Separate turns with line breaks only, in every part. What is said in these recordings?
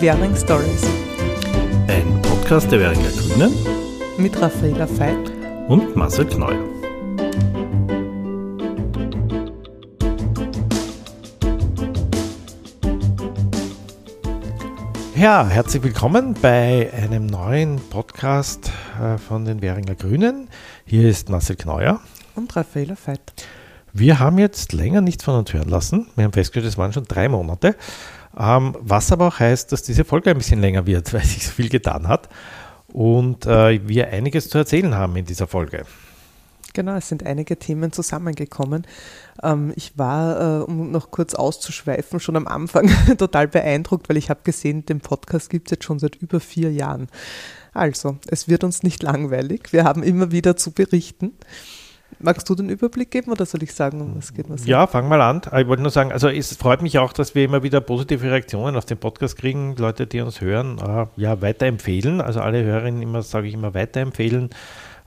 Währing Stories.
Ein Podcast der Währinger Grünen
mit Raffaela Veit
und Marcel Kneuer. Ja, herzlich willkommen bei einem neuen Podcast äh, von den Währinger Grünen. Hier ist Marcel Kneuer.
Und Raffaela Veit.
Wir haben jetzt länger nichts von uns hören lassen. Wir haben festgestellt, es waren schon drei Monate. Ähm, was aber auch heißt, dass diese Folge ein bisschen länger wird, weil sich so viel getan hat und äh, wir einiges zu erzählen haben in dieser Folge.
Genau, es sind einige Themen zusammengekommen. Ähm, ich war, äh, um noch kurz auszuschweifen, schon am Anfang total beeindruckt, weil ich habe gesehen, den Podcast gibt es jetzt schon seit über vier Jahren. Also, es wird uns nicht langweilig. Wir haben immer wieder zu berichten. Magst du den Überblick geben oder soll ich sagen, um was geht
es? Ja, fang mal an. Ich wollte nur sagen, also es freut mich auch, dass wir immer wieder positive Reaktionen auf den Podcast kriegen. Leute, die uns hören, äh, ja, weiterempfehlen. Also alle Hörerinnen immer, sage ich immer, weiterempfehlen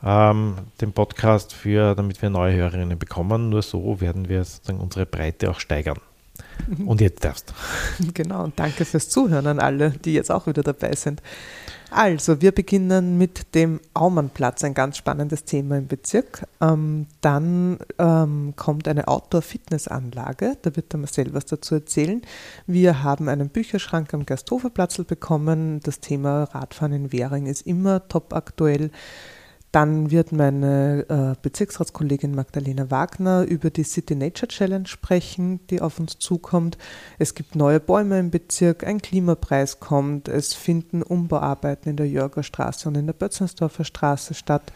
ähm, den Podcast für, damit wir neue Hörerinnen bekommen. Nur so werden wir sozusagen unsere Breite auch steigern. Mhm. Und jetzt darfst.
Genau, und danke fürs Zuhören an alle, die jetzt auch wieder dabei sind. Also, wir beginnen mit dem Aumannplatz, ein ganz spannendes Thema im Bezirk. Ähm, dann ähm, kommt eine Outdoor-Fitnessanlage, da wird der Marcel was dazu erzählen. Wir haben einen Bücherschrank am Gersthoferplatzl bekommen. Das Thema Radfahren in Währing ist immer top aktuell. Dann wird meine äh, Bezirksratskollegin Magdalena Wagner über die City Nature Challenge sprechen, die auf uns zukommt. Es gibt neue Bäume im Bezirk, ein Klimapreis kommt, es finden Umbauarbeiten in der Jörger Straße und in der Bötzensdorfer Straße statt.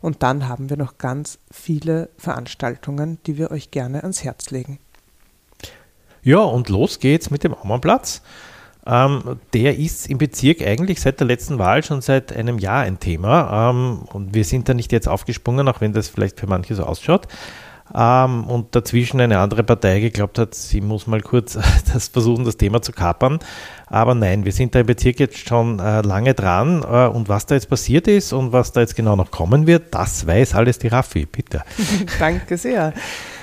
Und dann haben wir noch ganz viele Veranstaltungen, die wir euch gerne ans Herz legen.
Ja, und los geht's mit dem Aumannplatz. Ähm, der ist im Bezirk eigentlich seit der letzten Wahl schon seit einem Jahr ein Thema. Ähm, und wir sind da nicht jetzt aufgesprungen, auch wenn das vielleicht für manche so ausschaut. Ähm, und dazwischen eine andere Partei geglaubt hat, sie muss mal kurz das versuchen, das Thema zu kapern. Aber nein, wir sind da im Bezirk jetzt schon äh, lange dran. Äh, und was da jetzt passiert ist und was da jetzt genau noch kommen wird, das weiß alles die Raffi. Bitte.
Danke sehr.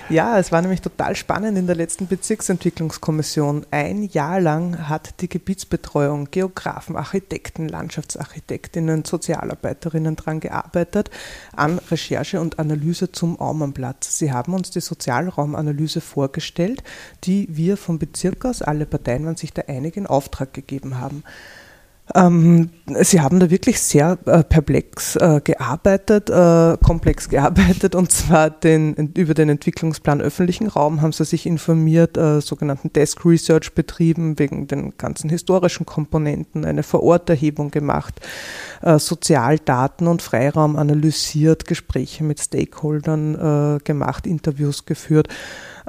Ja, es war nämlich total spannend in der letzten Bezirksentwicklungskommission. Ein Jahr lang hat die Gebietsbetreuung, Geografen, Architekten, Landschaftsarchitektinnen, Sozialarbeiterinnen daran gearbeitet, an Recherche und Analyse zum Aumannplatz. Sie haben uns die Sozialraumanalyse vorgestellt, die wir vom Bezirk aus, alle Parteien waren sich da einig, in Auftrag gegeben haben. Ähm, Sie haben da wirklich sehr äh, perplex äh, gearbeitet, äh, komplex gearbeitet, und zwar den, über den Entwicklungsplan öffentlichen Raum haben Sie sich informiert, äh, sogenannten Desk Research betrieben, wegen den ganzen historischen Komponenten, eine Vororterhebung gemacht, äh, Sozialdaten und Freiraum analysiert, Gespräche mit Stakeholdern äh, gemacht, Interviews geführt.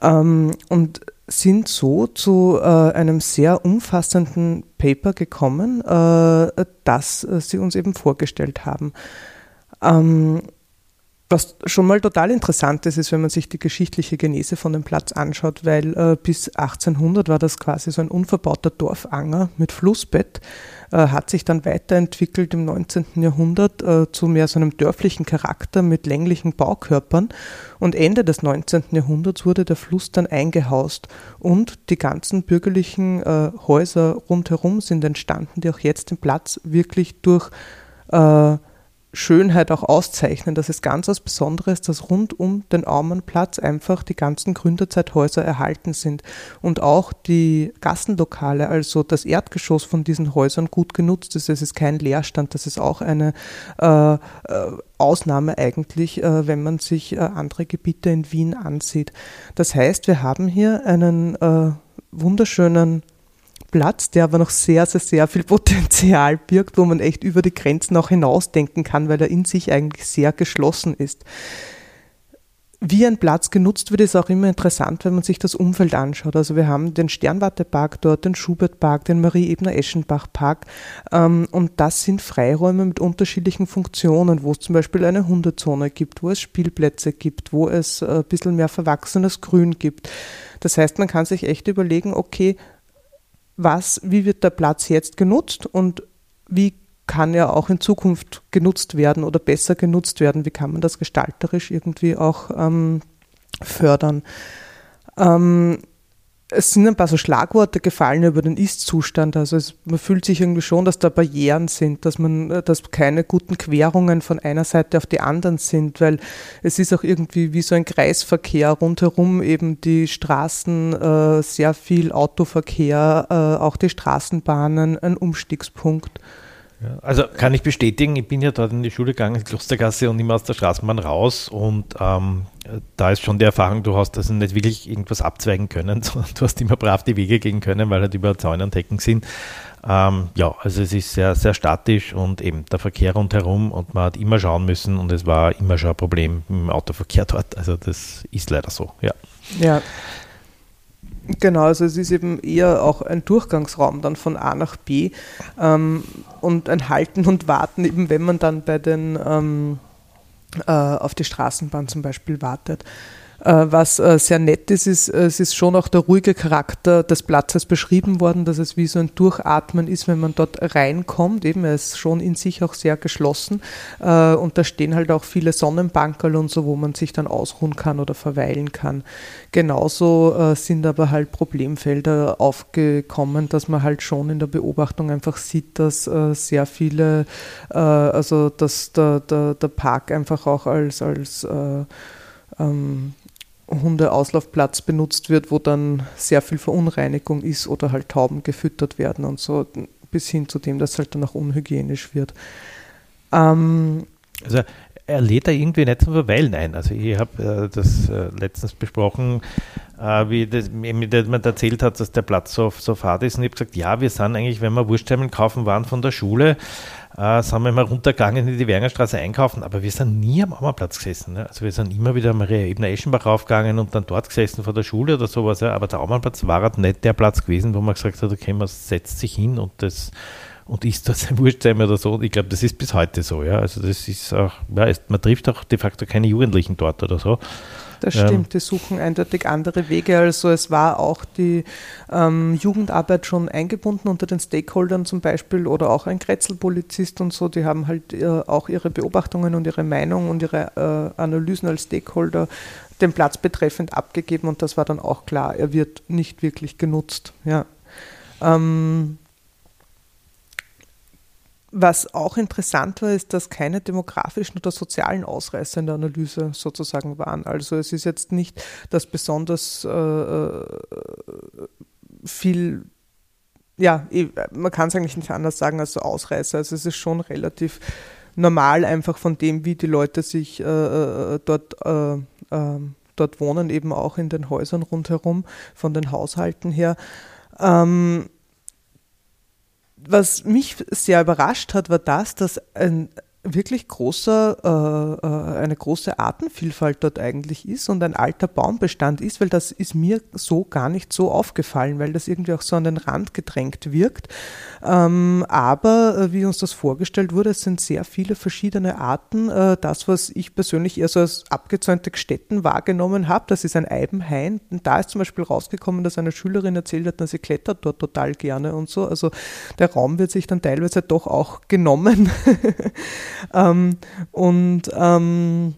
Ähm, und sind so zu äh, einem sehr umfassenden Paper gekommen, äh, das äh, Sie uns eben vorgestellt haben. Ähm, was schon mal total interessant ist, ist, wenn man sich die geschichtliche Genese von dem Platz anschaut, weil äh, bis 1800 war das quasi so ein unverbauter Dorfanger mit Flussbett, hat sich dann weiterentwickelt im 19. Jahrhundert äh, zu mehr so einem dörflichen Charakter mit länglichen Baukörpern und Ende des 19. Jahrhunderts wurde der Fluss dann eingehaust und die ganzen bürgerlichen äh, Häuser rundherum sind entstanden, die auch jetzt den Platz wirklich durch äh, Schönheit auch auszeichnen. Das ist ganz was Besonderes, dass rund um den Aumannplatz einfach die ganzen Gründerzeithäuser erhalten sind und auch die Gassenlokale, also das Erdgeschoss von diesen Häusern gut genutzt ist. Es ist kein Leerstand, das ist auch eine äh, äh Ausnahme eigentlich, äh, wenn man sich äh, andere Gebiete in Wien ansieht. Das heißt, wir haben hier einen äh, wunderschönen Platz, der aber noch sehr, sehr, sehr viel Potenzial birgt, wo man echt über die Grenzen auch hinausdenken kann, weil er in sich eigentlich sehr geschlossen ist. Wie ein Platz genutzt wird, ist auch immer interessant, wenn man sich das Umfeld anschaut. Also wir haben den Sternwartepark dort, den Schubertpark, den Marie-Ebner-Eschenbach-Park ähm, und das sind Freiräume mit unterschiedlichen Funktionen, wo es zum Beispiel eine Hundezone gibt, wo es Spielplätze gibt, wo es ein bisschen mehr verwachsenes Grün gibt. Das heißt, man kann sich echt überlegen, okay, was, wie wird der Platz jetzt genutzt und wie kann er auch in Zukunft genutzt werden oder besser genutzt werden? Wie kann man das gestalterisch irgendwie auch ähm, fördern? Ähm, es sind ein paar so Schlagworte gefallen über den Ist-Zustand. Also es, man fühlt sich irgendwie schon, dass da Barrieren sind, dass man, äh, dass keine guten Querungen von einer Seite auf die anderen sind, weil es ist auch irgendwie wie so ein Kreisverkehr rundherum eben die Straßen, äh, sehr viel Autoverkehr, äh, auch die Straßenbahnen, ein Umstiegspunkt.
Also kann ich bestätigen, ich bin ja dort in die Schule gegangen, in Klostergasse und immer aus der Straßenbahn raus und ähm, da ist schon die Erfahrung, du hast also nicht wirklich irgendwas abzweigen können, sondern du hast immer brav die Wege gehen können, weil halt über Zäune und Hecken sind. Ähm, ja, also es ist sehr, sehr statisch und eben der Verkehr rundherum und man hat immer schauen müssen und es war immer schon ein Problem im Autoverkehr dort. Also das ist leider so, ja.
Ja, Genau, also es ist eben eher auch ein Durchgangsraum dann von A nach B ähm, und ein Halten und Warten, eben wenn man dann bei den ähm, äh, auf die Straßenbahn zum Beispiel wartet. Äh, was äh, sehr nett ist, ist, es ist schon auch der ruhige Charakter des Platzes beschrieben worden, dass es wie so ein Durchatmen ist, wenn man dort reinkommt. Eben, er ist schon in sich auch sehr geschlossen äh, und da stehen halt auch viele Sonnenbankerl und so, wo man sich dann ausruhen kann oder verweilen kann. Genauso sind aber halt Problemfelder aufgekommen, dass man halt schon in der Beobachtung einfach sieht, dass sehr viele, also dass der, der, der Park einfach auch als, als ähm, Hundeauslaufplatz benutzt wird, wo dann sehr viel Verunreinigung ist oder halt Tauben gefüttert werden und so, bis hin zu dem, dass es halt dann auch unhygienisch wird.
Ähm, also er lädt da irgendwie nicht zum Verweilen ein. Also ich habe äh, das äh, letztens besprochen, äh, wie das, mir jemand erzählt hat, dass der Platz so, so fad ist und ich habe gesagt, ja, wir sind eigentlich, wenn wir Wurstheimen kaufen waren von der Schule, äh, sind wir mal runtergegangen in die Wernerstraße einkaufen, aber wir sind nie am Ammerplatz gesessen. Ne? Also wir sind immer wieder Maria Ebner Eschenbach raufgegangen und dann dort gesessen vor der Schule oder sowas. Ja? Aber der Ammerplatz war halt nicht der Platz gewesen, wo man gesagt hat, okay, man setzt sich hin und das und isst dort sein Wurstheim oder so. Ich glaube, das ist bis heute so. Ja? Also das ist auch, ja, man trifft auch de facto keine Jugendlichen dort oder so.
Das stimmt, die suchen eindeutig andere Wege. Also es war auch die ähm, Jugendarbeit schon eingebunden unter den Stakeholdern zum Beispiel oder auch ein Kretzelpolizist und so, die haben halt äh, auch ihre Beobachtungen und ihre Meinung und ihre äh, Analysen als Stakeholder den Platz betreffend abgegeben und das war dann auch klar, er wird nicht wirklich genutzt. Ja. Ähm, was auch interessant war, ist, dass keine demografischen oder sozialen Ausreißer in der Analyse sozusagen waren. Also es ist jetzt nicht, dass besonders äh, äh viel, ja, man kann es eigentlich nicht anders sagen als Ausreißer. Also es ist schon relativ normal einfach von dem, wie die Leute sich äh, äh dort, äh, ähm, dort wohnen, eben auch in den Häusern rundherum, von den Haushalten her. Ähm, was mich sehr überrascht hat, war das, dass ein wirklich großer, äh, äh, eine große Artenvielfalt dort eigentlich ist und ein alter Baumbestand ist, weil das ist mir so gar nicht so aufgefallen, weil das irgendwie auch so an den Rand gedrängt wirkt. Ähm, aber äh, wie uns das vorgestellt wurde, es sind sehr viele verschiedene Arten. Äh, das, was ich persönlich eher so als abgezäunte Gstetten wahrgenommen habe, das ist ein Eibenhain. Und da ist zum Beispiel rausgekommen, dass eine Schülerin erzählt hat, dass sie klettert dort total gerne und so. Also der Raum wird sich dann teilweise doch auch genommen. Ähm, und ähm,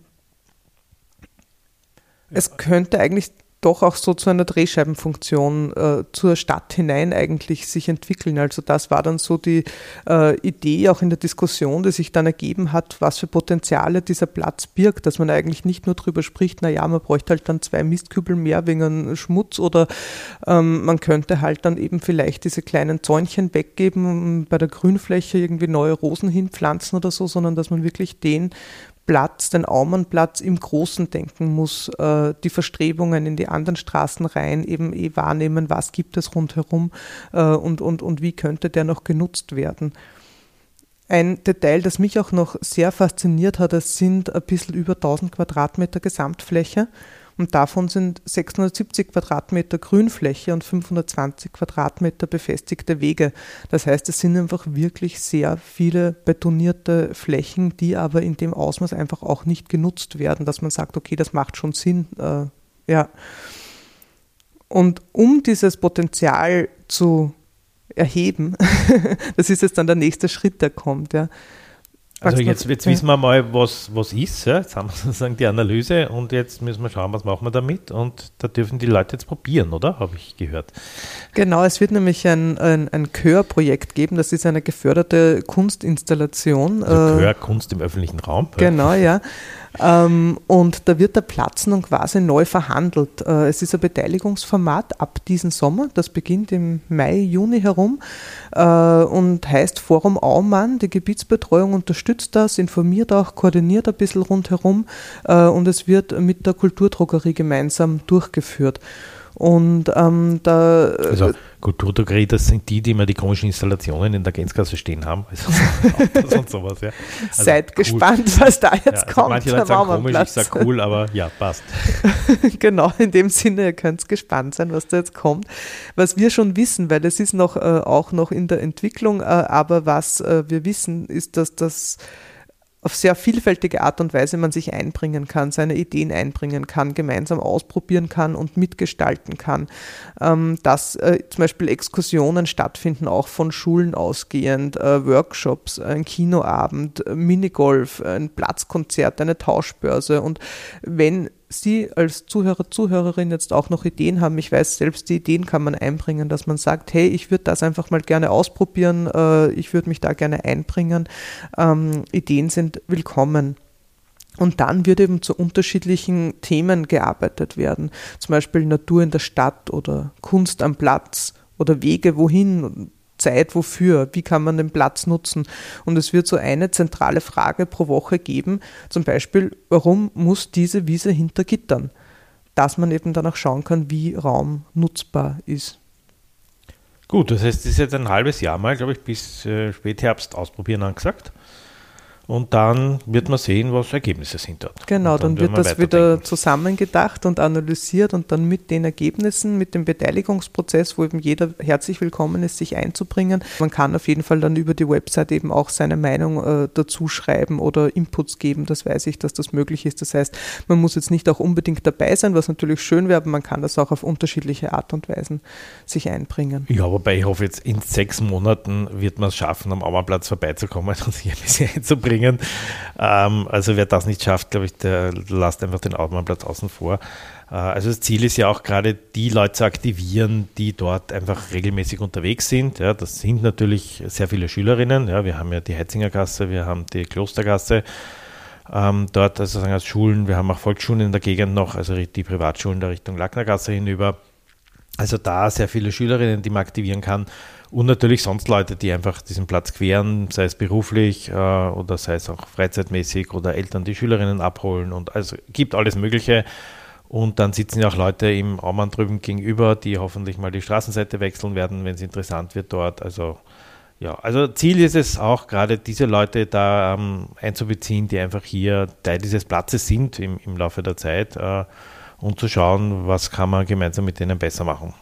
es könnte eigentlich doch auch so zu einer Drehscheibenfunktion äh, zur Stadt hinein eigentlich sich entwickeln. Also das war dann so die äh, Idee auch in der Diskussion, die sich dann ergeben hat, was für Potenziale dieser Platz birgt, dass man eigentlich nicht nur darüber spricht, naja, man bräuchte halt dann zwei Mistkübel mehr wegen Schmutz oder ähm, man könnte halt dann eben vielleicht diese kleinen Zäunchen weggeben, bei der Grünfläche irgendwie neue Rosen hinpflanzen oder so, sondern dass man wirklich den Platz, den Aumannplatz im Großen denken muss, äh, die Verstrebungen in die anderen Straßen rein, eben eh wahrnehmen, was gibt es rundherum äh, und, und, und wie könnte der noch genutzt werden. Ein Detail, das mich auch noch sehr fasziniert hat, es sind ein bisschen über 1000 Quadratmeter Gesamtfläche und davon sind 670 Quadratmeter Grünfläche und 520 Quadratmeter befestigte Wege. Das heißt, es sind einfach wirklich sehr viele betonierte Flächen, die aber in dem Ausmaß einfach auch nicht genutzt werden, dass man sagt, okay, das macht schon Sinn. Äh, ja. Und um dieses Potenzial zu erheben, das ist jetzt dann der nächste Schritt, der kommt, ja,
Also jetzt, jetzt wissen wir mal, was, was ist. Ja? Jetzt haben wir sozusagen die Analyse und jetzt müssen wir schauen, was machen wir damit. Und da dürfen die Leute jetzt probieren, oder? Habe ich gehört.
Genau, es wird nämlich ein, ein, ein Chörprojekt geben. Das ist eine geförderte Kunstinstallation.
Also Chör, Kunst im öffentlichen Raum.
Genau, ja. Ähm, und da wird der Platz nun quasi neu verhandelt. Äh, es ist ein Beteiligungsformat ab diesem Sommer, das beginnt im Mai, Juni herum äh, und heißt Forum Aumann. Die Gebietsbetreuung unterstützt das, informiert auch, koordiniert ein bisschen rundherum äh, und es wird mit der Kulturdrogerie gemeinsam durchgeführt. Und ähm, da.
Also Kulturdruckerie, das sind die, die immer die komischen Installationen in der Gänzkasse stehen haben.
Also, und sowas, ja. Also Seid cool. gespannt, was da jetzt ja, also kommt.
Manche Leute sagen komisch, Platz. ich sage cool, aber ja, passt.
genau, in dem Sinne, ihr könnt gespannt sein, was da jetzt kommt. Was wir schon wissen, weil es ist noch äh, auch noch in der Entwicklung, äh, aber was äh, wir wissen, ist, dass das auf sehr vielfältige Art und Weise man sich einbringen kann, seine Ideen einbringen kann, gemeinsam ausprobieren kann und mitgestalten kann. Ähm, dass äh, zum Beispiel Exkursionen stattfinden, auch von Schulen ausgehend, äh, Workshops, ein Kinoabend, Minigolf, ein Platzkonzert, eine Tauschbörse. Und wenn Sie als Zuhörer, Zuhörerin jetzt auch noch Ideen haben, ich weiß, selbst die Ideen kann man einbringen, dass man sagt, hey, ich würde das einfach mal gerne ausprobieren, äh, ich würde mich da gerne einbringen. Ähm, Ideen sind willkommen. Und dann wird eben zu unterschiedlichen Themen gearbeitet werden, zum Beispiel Natur in der Stadt oder Kunst am Platz oder Wege wohin Zeit wofür? Wie kann man den Platz nutzen? Und es wird so eine zentrale Frage pro Woche geben, zum Beispiel, warum muss diese Wiese hinter Gittern? Dass man eben danach schauen kann, wie Raum nutzbar ist.
Gut, das heißt, es ist jetzt ein halbes Jahr mal, glaube ich, bis äh, Spätherbst ausprobieren angesagt. Und dann wird man sehen, was Ergebnisse sind dort.
Genau, dann, dann, wird das wieder zusammengedacht und analysiert und dann mit den Ergebnissen, mit dem Beteiligungsprozess, wo eben jeder herzlich willkommen ist, sich einzubringen. Man kann auf jeden Fall dann über die Website eben auch seine Meinung äh, dazu schreiben oder Inputs geben. Das weiß ich, dass das möglich ist. Das heißt, man muss jetzt nicht auch unbedingt dabei sein, was natürlich schön wäre, aber man kann das auch auf unterschiedliche Art und Weisen sich einbringen.
Ja, wobei ich hoffe, jetzt in sechs Monaten wird man es schaffen, am Auerplatz vorbeizukommen und sich ein bisschen einzubringen bringen. Ähm, also wer das nicht schafft, glaube ich, der lasst einfach den Autobahnplatz außen vor. Äh, also das Ziel ist ja auch gerade die Leute zu aktivieren, die dort einfach regelmäßig unterwegs sind. Ja, das sind natürlich sehr viele Schülerinnen. Ja, wir haben ja die Hetzingergasse, wir haben die Klostergasse. Ähm, dort also sagen als Schulen, wir haben auch Volksschulen in der Gegend noch, also die Privatschulen der Richtung Lacknergasse hinüber. Also da sehr viele Schülerinnen, die man aktivieren kann und natürlich sonst Leute, die einfach diesen Platz queren, sei es beruflich äh, oder sei es auch freizeitmäßig oder Eltern, die Schülerinnen abholen und also gibt alles Mögliche. Und dann sitzen ja auch Leute im Aumann drüben gegenüber, die hoffentlich mal die Straßenseite wechseln werden, wenn es interessant wird dort. Also ja, also Ziel ist es auch gerade diese Leute da ähm, einzubeziehen, die einfach hier Teil dieses Platzes sind im, im Laufe der Zeit äh, und zu schauen, was kann man gemeinsam mit denen besser machen.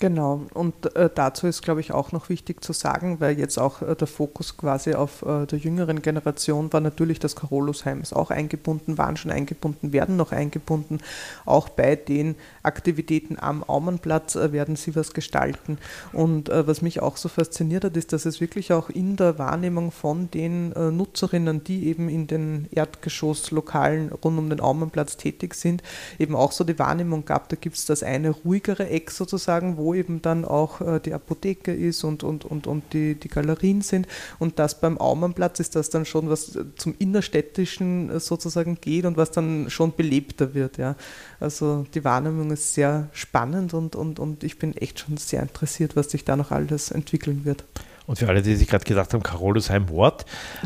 Genau, und äh, dazu ist, glaube ich, auch noch wichtig zu sagen, weil jetzt auch äh, der Fokus quasi auf äh, der jüngeren Generation war natürlich, dass Carolusheim ist auch eingebunden, waren schon eingebunden, werden noch eingebunden. Auch bei den Aktivitäten am Aumannplatz äh, werden sie was gestalten. Und äh, was mich auch so fasziniert hat, ist, dass es wirklich auch in der Wahrnehmung von den äh, Nutzerinnen, die eben in den Erdgeschosslokalen rund um den Aumannplatz tätig sind, eben auch so die Wahrnehmung gab, da gibt es das eine ruhigere Eck sozusagen, wo eben dann auch äh, die Apotheke ist und, und, und, und die, die Galerien sind. Und das beim Aumannplatz ist das dann schon, was zum Innerstädtischen äh, sozusagen geht und was dann schon belebter wird. Ja. Also die Wahrnehmung ist sehr spannend und, und, und ich bin echt schon sehr interessiert, was sich da noch alles entwickeln wird.
Und für alle, die sich gerade gedacht haben, Carolusheim Wort.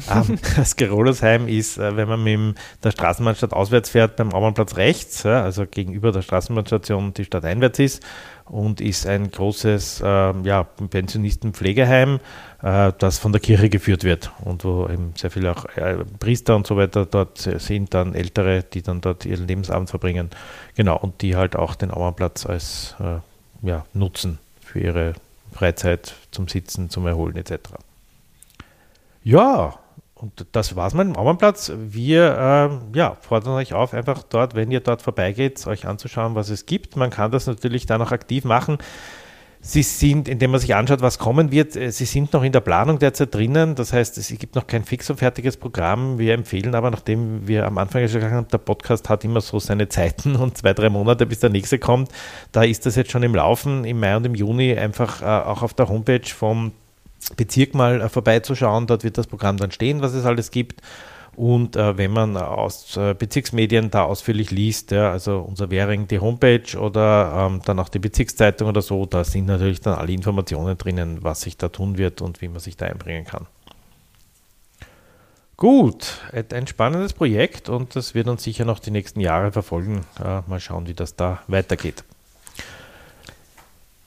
Ähm, das Carolusheim ist, äh, wenn man mit der Straßenbahnstadt auswärts fährt, beim Aumannplatz rechts, ja, also gegenüber der Straßenbahnstation die Stadt einwärts ist und ist ein großes äh, ja, Pensionistenpflegeheim, äh, das von der Kirche geführt wird und wo eben sehr viele auch äh, Priester und so weiter dort sind, dann Ältere, die dann dort ihren Lebensabend verbringen. Genau, und die halt auch den Aumannplatz als äh, ja, nutzen für ihre Freizeit zum Sitzen, zum Erholen etc. Ja, und das war's mit dem Aumannplatz. Wir äh, ja, fordern euch auf, einfach dort, wenn ihr dort vorbeigeht, euch anzuschauen, was es gibt. Man kann das natürlich dann auch aktiv machen. Sie sind, indem man sich anschaut, was kommen wird, äh, Sie sind noch in der Planung derzeit drinnen. Das heißt, es gibt noch kein fix und fertiges Programm. Wir empfehlen aber, nachdem wir am Anfang gesagt haben, der Podcast hat immer so seine Zeiten und zwei, drei Monate, bis der nächste kommt. Da ist das jetzt schon im Laufen, im Mai und im Juni einfach äh, auch auf der Homepage vom Bezirk mal äh, vorbeizuschauen. Dort wird das Programm dann stehen, was es alles gibt. Und äh, wenn man aus äh, Bezirksmedien da ausführlich liest, ja, also unser Währing, die Homepage oder ähm, dann auch die Bezirkszeitung oder so, da sind natürlich dann alle Informationen drinnen, was sich da tun wird und wie man sich da einbringen kann. Gut, ein spannendes Projekt und das wird uns sicher noch die nächsten Jahre verfolgen. Äh, mal schauen, wie das da weitergeht.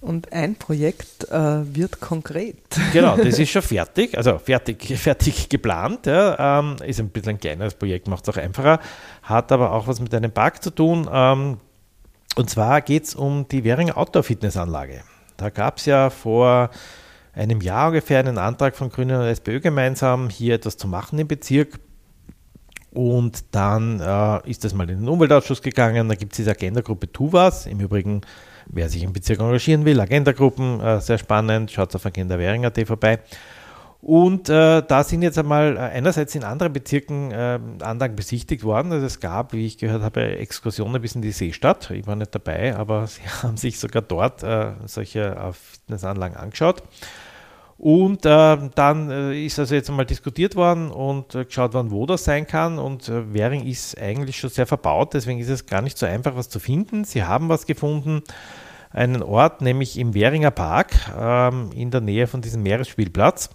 Und ein Projekt äh, wird konkret.
Genau, das ist schon fertig, also fertig, fertig geplant. Ja, ähm, ist ein bisschen ein kleineres Projekt, macht es auch einfacher, hat aber auch was mit einem Park zu tun. Ähm, und zwar geht es um die Währing Outdoor Fitnessanlage. Da gab es ja vor einem Jahr ungefähr einen Antrag von Grünen und SPÖ gemeinsam, hier etwas zu machen im Bezirk. Und dann äh, ist das mal in den Umweltausschuss gegangen. Da gibt es diese Agenda-Gruppe Tu was. Im Übrigen wer sich im Bezirk engagieren will, Agenda-Gruppen, äh, sehr spannend, schaut auf Agenda Währing.at vorbei. Und äh, da sind jetzt einmal äh, einerseits in anderen Bezirken äh, Anlagen besichtigt worden. Also es gab, wie ich gehört habe, Exkursionen bis in die Seestadt. Ich war nicht dabei, aber sie haben sich sogar dort äh, solche äh, Fitnessanlagen angeschaut. Und äh, dann äh, ist also jetzt einmal diskutiert worden und äh, geschaut worden, wo das sein kann. Und äh, Währing ist eigentlich schon sehr verbaut, deswegen ist es gar nicht so einfach, was zu finden. Sie haben was gefunden, einen Ort, nämlich im Währinger Park, ähm, in der Nähe von diesem Meeresspielplatz,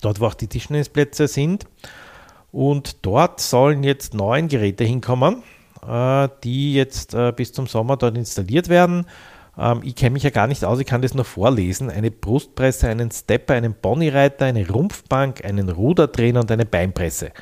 dort wo auch die Tischtennisplätze sind. Und dort sollen jetzt neun Geräte hinkommen, äh, die jetzt äh, bis zum Sommer dort installiert werden. Ähm, ich kenne mich ja gar nicht aus, ich kann das nur vorlesen. Eine Brustpresse, einen Stepper, einen Ponyreiter, eine Rumpfbank, einen Rudertrainer und eine Beinpresse.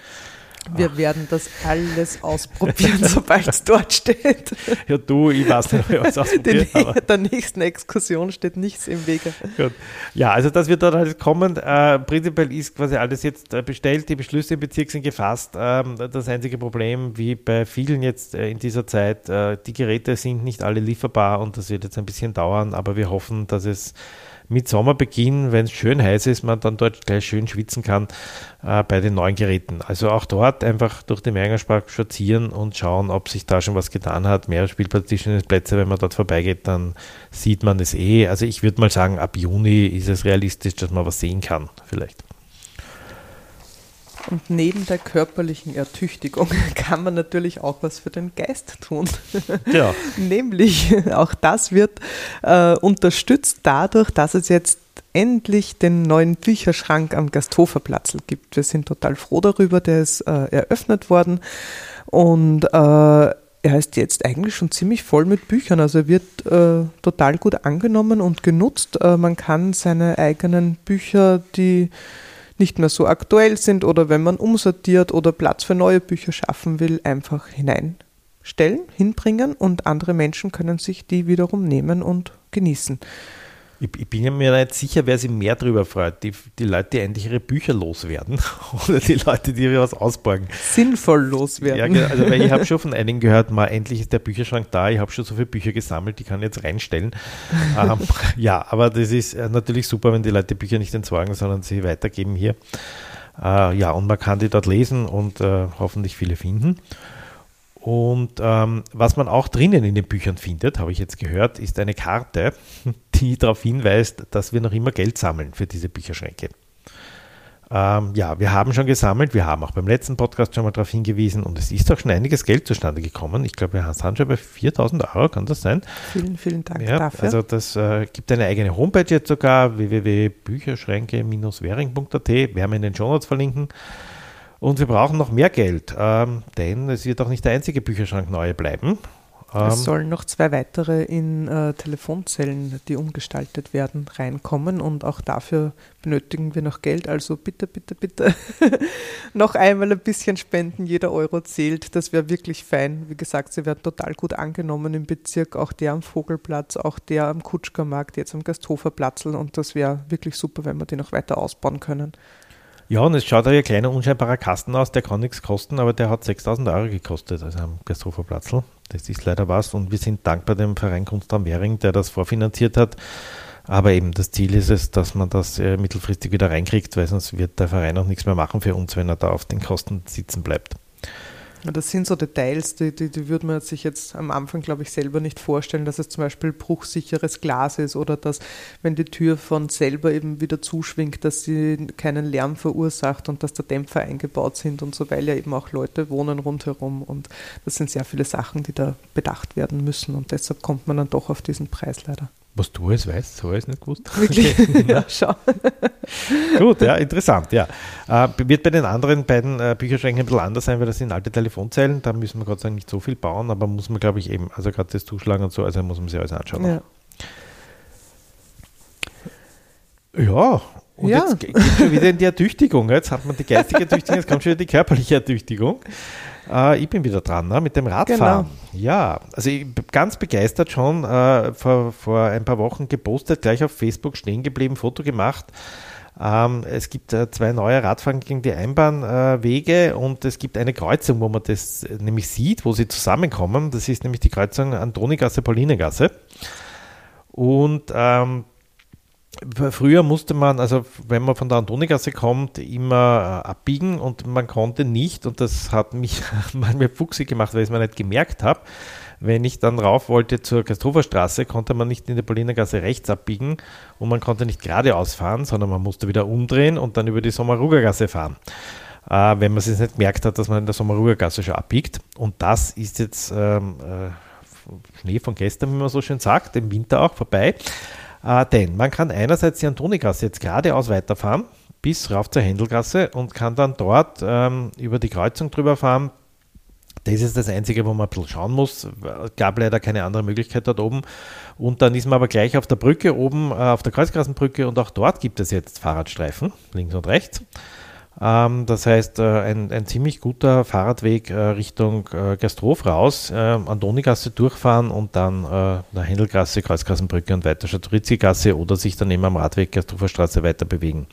Wir Ach. werden das alles ausprobieren, sobald es dort steht.
Ja, du, ich weiß nicht, ob ich
es ausprobiert habe. Der nächsten Exkursion steht nichts im Wege.
Gut. Ja, also das wird dort alles kommen. Äh, prinzipiell ist quasi alles jetzt äh, bestellt, die Beschlüsse im Bezirk sind gefasst. Ähm, das einzige Problem, wie bei vielen jetzt äh, in dieser Zeit, äh, die Geräte sind nicht alle lieferbar und das wird jetzt ein bisschen dauern, aber wir hoffen, dass es mit Sommerbeginn, wenn es schön heiß ist, man dann dort gleich schön schwitzen kann äh, bei den neuen Geräten. Also auch dort einfach durch den Mehringerspark spazieren und schauen, ob sich da schon was getan hat. Mehrere Spielplätze, wenn man dort vorbeigeht, dann sieht man es eh. Also ich würde mal sagen, ab Juni ist es realistisch, dass man was sehen kann, vielleicht.
Und neben der körperlichen Ertüchtigung kann man natürlich auch was für den Geist tun. Ja. Nämlich, auch das wird äh, unterstützt dadurch, dass es jetzt endlich den neuen Bücherschrank am Gasthoferplatz gibt. Wir sind total froh darüber, der ist äh, eröffnet worden und äh, er ist jetzt eigentlich schon ziemlich voll mit Büchern. Also er wird äh, total gut angenommen und genutzt. Äh, man kann seine eigenen Bücher, die nicht mehr so aktuell sind oder wenn man umsortiert oder Platz für neue Bücher schaffen will, einfach hineinstellen, hinbringen und andere Menschen können sich die wiederum nehmen und genießen.
Ich, ich, bin mir nicht sicher, wer sich mehr darüber freut. Die, die Leute, die endlich ihre Bücher loswerden oder die Leute, die was ausborgen.
Sinnvoll loswerden. Ja,
genau. also weil ich habe schon von einigen gehört, mal endlich ist der Bücherschrank da, ich habe schon so viele Bücher gesammelt, die kann ich jetzt reinstellen. ähm, ja, aber das ist äh, natürlich super, wenn die Leute Bücher nicht entsorgen, sondern sie weitergeben hier. Äh, ja, und man kann die dort lesen und äh, hoffentlich viele finden. Und ähm, was man auch drinnen in den Büchern findet, habe ich jetzt gehört, ist eine Karte, die darauf hinweist, dass wir noch immer Geld sammeln für diese Bücherschränke. Ähm, ja, wir haben schon gesammelt, wir haben auch beim letzten Podcast schon mal darauf hingewiesen und es ist auch schon einiges Geld zustande gekommen. Ich glaube, wir sind schon bei 4000 Euro, kann das sein?
Vielen, vielen Dank
ja,
dafür.
Also das äh, gibt eine eigene Homepage jetzt sogar, www.bücherschränke-währing.at, werden wir in den Show Notes verlinken. Und wir brauchen noch mehr Geld, ähm, denn es wird auch nicht der einzige Bücherschrank neu bleiben.
Ähm, es sollen noch zwei weitere in äh, Telefonzellen, die umgestaltet werden, reinkommen und auch dafür benötigen wir noch Geld. Also bitte, bitte, bitte noch einmal ein bisschen spenden. Jeder Euro zählt. Das wäre wirklich fein. Wie gesagt, sie werden total gut angenommen im Bezirk. Auch der am Vogelplatz, auch der am Kutschkermarkt, jetzt am Gasthoferplatzl. Und das wäre wirklich super, wenn wir die noch weiter ausbauen können.
Ja, und es schaut wie ein kleiner, unscheinbarer Kasten aus, der kann nichts kosten, aber der hat 6000 Euro gekostet, also am Gasthoferplatzl. Das ist leider was und wir sind dankbar dem Verein Kunstraum Währing, der das vorfinanziert hat. Aber eben das Ziel ist es, dass man das äh, mittelfristig wieder reinkriegt, weil sonst wird der Verein auch nichts mehr machen für uns, wenn er da auf den Kosten sitzen bleibt.
Das sind so Details, die, die, die würde man sich jetzt am Anfang, glaube ich, selber nicht vorstellen, dass es zum Beispiel bruchsicheres Glas ist oder dass, wenn die Tür von selber eben wieder zuschwingt, dass sie keinen Lärm verursacht und dass da Dämpfer eingebaut sind und so, weil ja eben auch Leute wohnen rundherum und das sind sehr viele Sachen, die da bedacht werden müssen und deshalb kommt man dann doch auf diesen Preis leider.
Was du es weißt, so ist nicht gewusst.
Wirklich? Ja, schau.
Gut, ja, interessant, ja. Äh, wird bei den anderen beiden äh, Bücherschränken ein bisschen anders sein, weil das sind alte Telefonzellen, da müssen wir Gott sei Dank nicht so viel bauen, aber muss man, glaube ich, eben, also gerade das Zuschlagen und so, also muss man sich alles anschauen. Ja. Ja, und ja. jetzt geht schon wieder in die Ertüchtigung. Jetzt hat man die geistige Ertüchtigung, jetzt kommt schon wieder die körperliche Ertüchtigung. Äh, ich bin wieder dran ne, mit dem Radfahren. Genau. Ja, also ich bin ganz begeistert schon äh, vor, vor ein paar Wochen gepostet, gleich auf Facebook stehen geblieben, Foto gemacht. Ähm, es gibt äh, zwei neue Radfahren gegen die Einbahnwege und es gibt eine Kreuzung, wo man das nämlich sieht, wo sie zusammenkommen. Das ist nämlich die Kreuzung Antonigasse-Paulinegasse. Und ähm, Früher musste man, also wenn man von der Antonigasse kommt, immer äh, abbiegen und man konnte nicht, und das hat mich manchmal fuchsig gemacht, weil ich es mir nicht gemerkt habe, wenn ich dann rauf wollte zur Gastroferstraße, konnte man nicht in der Paulinergasse rechts abbiegen und man konnte nicht geradeaus fahren, sondern man musste wieder umdrehen und dann über die Sommerrugergasse fahren. Äh, wenn man es nicht gemerkt hat, dass man in der Sommerrugergasse schon abbiegt. Und das ist jetzt ähm, äh, Schnee von gestern, wie man so schön sagt, im Winter auch vorbei. Äh, denn man kann einerseits die Antonigasse jetzt geradeaus weiterfahren bis rauf zur Händelgasse und kann dann dort ähm, über die Kreuzung drüber fahren. Das ist das Einzige, wo man ein bisschen schauen muss. Es gab leider keine andere Möglichkeit dort oben. Und dann ist man aber gleich auf der Brücke oben, äh, auf der Kreuzgrassenbrücke und auch dort gibt es jetzt Fahrradstreifen, links und rechts. Ähm, das heißt, äh, ein, ein, ziemlich guter Fahrradweg äh, Richtung äh, Gastrof raus, äh, Antonigasse durchfahren und dann nach Händelgasse, Kreuzkassenbrücke und weiter Schaturizzi-Gasse oder sich dann eben am Radweg Gastrofer Straße weiter bewegen.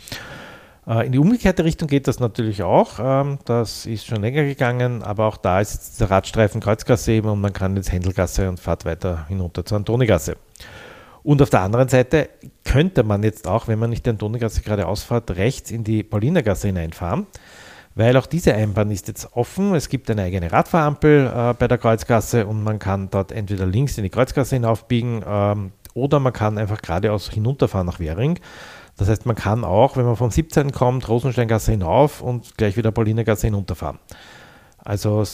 In die umgekehrte Richtung geht das natürlich auch. Ähm, das ist schon länger gegangen, aber auch da ist jetzt der Radstreifen Kreuzgasse eben und man kann jetzt Händelgasse und fahrt weiter hinunter zur Antonigasse. Und auf der anderen Seite könnte man jetzt auch, wenn man nicht den Donaugasse gerade ausfahrt, rechts in die Paulinergasse hineinfahren, weil auch diese Einbahn ist jetzt offen. Es gibt eine eigene Radfahrampel äh, bei der Kreuzgasse und man kann dort entweder links in die Kreuzgasse hinaufbiegen ähm, oder man kann einfach geradeaus hinunterfahren nach Währing. Das heißt, man kann auch, wenn man vom 17. kommt, Rosensteingasse hinauf und gleich wieder Paulinergasse hinunterfahren. Also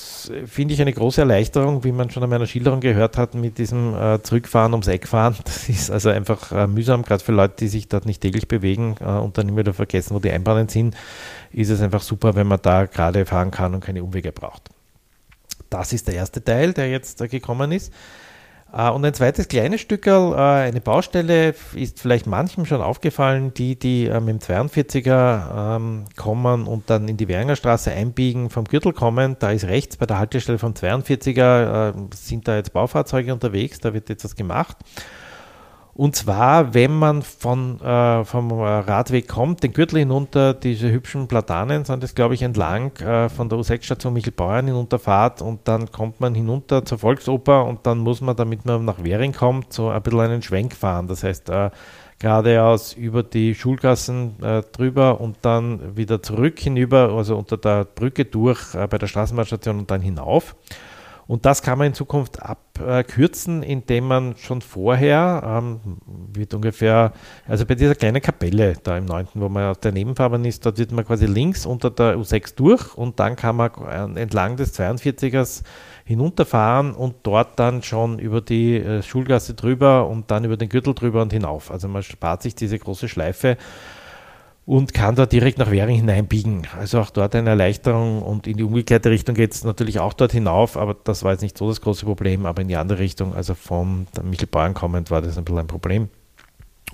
finde ich eine große Erleichterung, wie man schon an meiner Schilderung gehört hat, mit diesem äh, Zurückfahren ums Eck fahren. Das ist also einfach äh, mühsam, gerade für Leute, die sich dort nicht täglich bewegen äh, und dann immer wieder vergessen, wo die Einbahnen sind, ist es einfach super, wenn man da gerade fahren kann und keine Umwege braucht. Das ist der erste Teil, der jetzt äh, gekommen ist. Äh, und ein zweites kleines Stück, äh, eine Baustelle, ist vielleicht manchem schon aufgefallen, die, die äh, mit dem 42er ähm, kommen und dann in die Währinger Straße einbiegen, vom Gürtel kommen. Da ist rechts bei der Haltestelle vom 42er, sind da jetzt Baufahrzeuge unterwegs, da wird jetzt was gemacht. Und zwar, wenn man von, äh, vom Radweg kommt, den Gürtel hinunter, diese hübschen Platanen sind das, glaube ich, entlang äh, von der U6-Station Michelbauern hinunterfahrt und dann kommt man hinunter zur Volksoper und dann muss man, damit man nach Währing kommt, so ein bisschen einen Schwenk fahren. Das heißt, äh, geradeaus über die Schulgassen äh, drüber und dann wieder zurück hinüber, also unter der Brücke durch äh, bei der Straßenbahnstation und dann hinauf. Und das kann man in Zukunft abkürzen, indem man schon vorher, ähm, wird ungefähr, also bei dieser kleinen Kapelle da im 9., wo man auf der Nebenfahrbahn ist, dort wird man quasi links unter der U6 durch und dann kann man entlang des 42ers hinunterfahren und dort dann schon über die äh, Schulgasse drüber und dann über den Gürtel drüber und hinauf. Also man spart sich diese große Schleife und kann da direkt nach Währing hineinbiegen. Also auch dort eine Erleichterung und in die umgekehrte Richtung geht es natürlich auch dort hinauf, aber das war jetzt nicht so das große Problem, aber in die andere Richtung, also von Michelbauern kommend, war das ein bisschen ein Problem.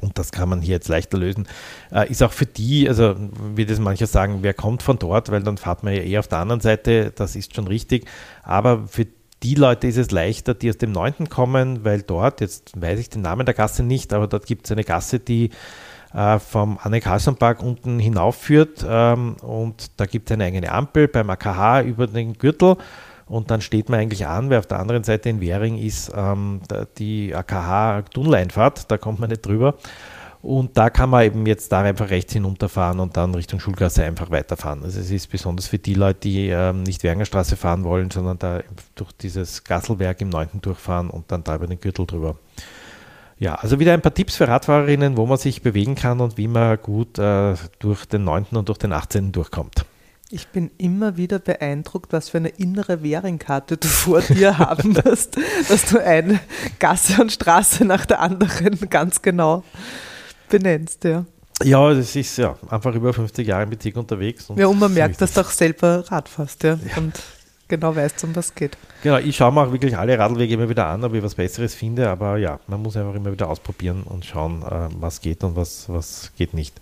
Und das kann man hier jetzt leichter lösen. Äh, ist auch für die, also wie das manche sagen, wer kommt von dort, weil dann fahrt man ja eh auf der anderen Seite, das ist schon richtig. Aber für die Leute ist es leichter, die aus dem 9. kommen, weil dort, jetzt weiß ich den Namen der Gasse nicht, aber dort gibt es eine Gasse, die äh, vom Anne-Carlson-Park unten hinaufführt. Ähm, und da gibt es eine eigene Ampel beim AKH über den Gürtel. Und dann steht man eigentlich an, weil auf der anderen Seite in Währing ist ähm, die AKH-Tunneleinfahrt, da kommt man nicht drüber. Und da kann man eben jetzt da einfach rechts hinunterfahren und dann Richtung Schulgasse einfach weiterfahren. Also es ist besonders für die Leute, die ähm, nicht Wernerstraße fahren wollen, sondern da durch dieses Gasselwerk im 9. durchfahren und dann da über den Gürtel drüber. Ja, also wieder ein paar Tipps für Radfahrerinnen, wo man sich bewegen kann und wie man gut äh, durch den 9. und durch den 18. durchkommt.
Ich bin immer wieder beeindruckt, was für eine innere Währingkarte du vor dir haben wirst, dass du eine Gasse und Straße nach der anderen ganz genau benennst, ja.
Ja, das ist ja einfach über 50 Jahre im Bezirk unterwegs.
Ja, und man merkt, dass du auch selber Rad fährst, ja. ja. Und genau weißt, um was geht.
Genau, ich schaue mir auch wirklich alle Radlwege immer wieder an, ob ich was Besseres finde, aber ja, man muss einfach immer wieder ausprobieren und schauen, äh, was geht und was, was geht nicht.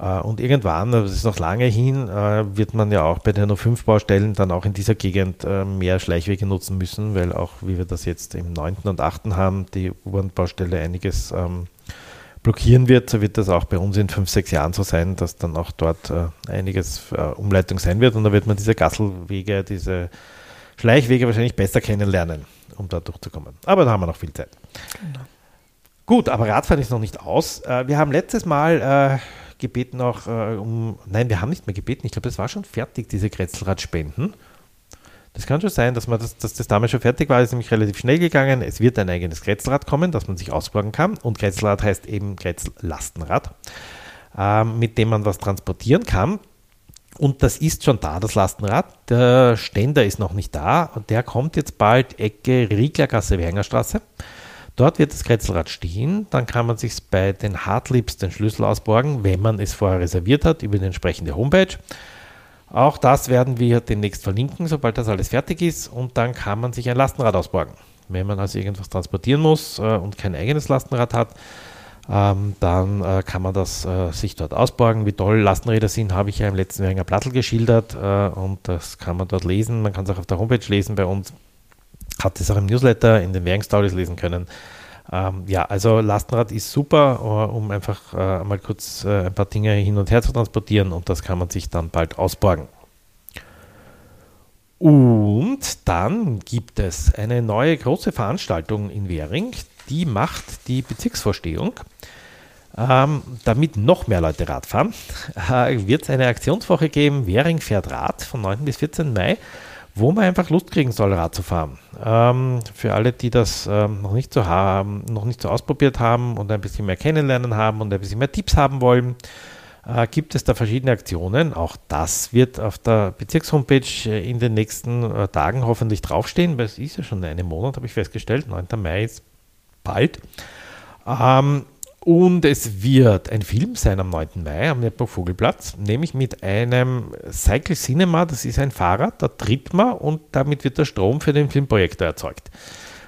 Äh, und irgendwann, das ist noch lange hin, äh, wird man ja auch bei den 05 Baustellen dann auch in dieser Gegend mehr Schleichwege nutzen müssen, weil auch, wie wir das jetzt im 9. und 8. haben, die U-Bahn-Baustelle einiges ähm, blockieren wird, so wird das auch bei uns in fünf, sechs Jahren so sein, dass dann auch dort äh, einiges äh, Umleitung sein wird und da wird man diese Gasselwege, diese Schleichwege wahrscheinlich besser kennenlernen, um da durchzukommen. Aber da haben wir noch viel Zeit. Genau. Gut, aber Radfahren ist noch nicht aus. Äh, wir haben letztes Mal äh, gebeten auch äh, um, nein, wir haben nicht mehr gebeten, ich glaube, das war schon fertig, diese Kretzelradspenden. Das kann schon sein, dass, man das, dass das damals schon fertig war. Ist nämlich relativ schnell gegangen. Es wird ein eigenes Kretzelrad kommen, das man sich ausborgen kann. Und Kretzelrad heißt eben Kretzellastenrad, äh, mit dem man was transportieren kann. Und das ist schon da, das Lastenrad. Der Ständer ist noch nicht da und der kommt jetzt bald Ecke Rieglergasse, Wernerstraße. Dort wird das Kretzelrad stehen. Dann kann man sich bei den Hartlips den Schlüssel ausborgen, wenn man es vorher reserviert hat, über die entsprechende Homepage. Auch das werden wir demnächst verlinken, sobald das alles fertig ist. Und dann kann man sich ein Lastenrad ausborgen. Wenn man also irgendwas transportieren muss äh, und kein eigenes Lastenrad hat, ähm, dann äh, kann man das äh, sich dort ausborgen. Wie toll Lastenräder sind, habe ich ja im letzten Jahr Plattel geschildert äh, und das kann man dort lesen. Man kann es auch auf der Homepage lesen bei uns. Hat es auch im Newsletter in den Währungsstories lesen können. Ähm, ja, also Lastenrad ist super, uh, um einfach uh, mal kurz uh, ein paar Dinge hin und her zu transportieren und das kann man sich dann bald ausborgen. Und dann gibt es eine neue große Veranstaltung in Währing, die macht die Bezirksvorstehung. Ähm, damit noch mehr Leute Rad fahren, wird es eine Aktionswoche geben, Währing fährt Rad von 9. bis 14. Mai wo man einfach Lust kriegen soll, Rad zu fahren. Ähm, für alle, die das ähm, noch nicht so haben, noch nicht so ausprobiert haben und ein bisschen mehr kennenlernen haben und ein bisschen mehr Tipps haben wollen, äh, gibt es da verschiedene Aktionen. Auch das wird auf der Bezirkshomepage äh, in den nächsten äh, Tagen hoffentlich draufstehen, weil es ist ja schon einen Monat, habe ich festgestellt. 9. Mai ist bald. Ähm, und es wird ein Film sein am 9. Mai am Neppburg Vogelplatz, nämlich mit einem Cycle Cinema, das ist ein Fahrrad, da tritt man und damit wird der Strom für den Filmprojektor erzeugt.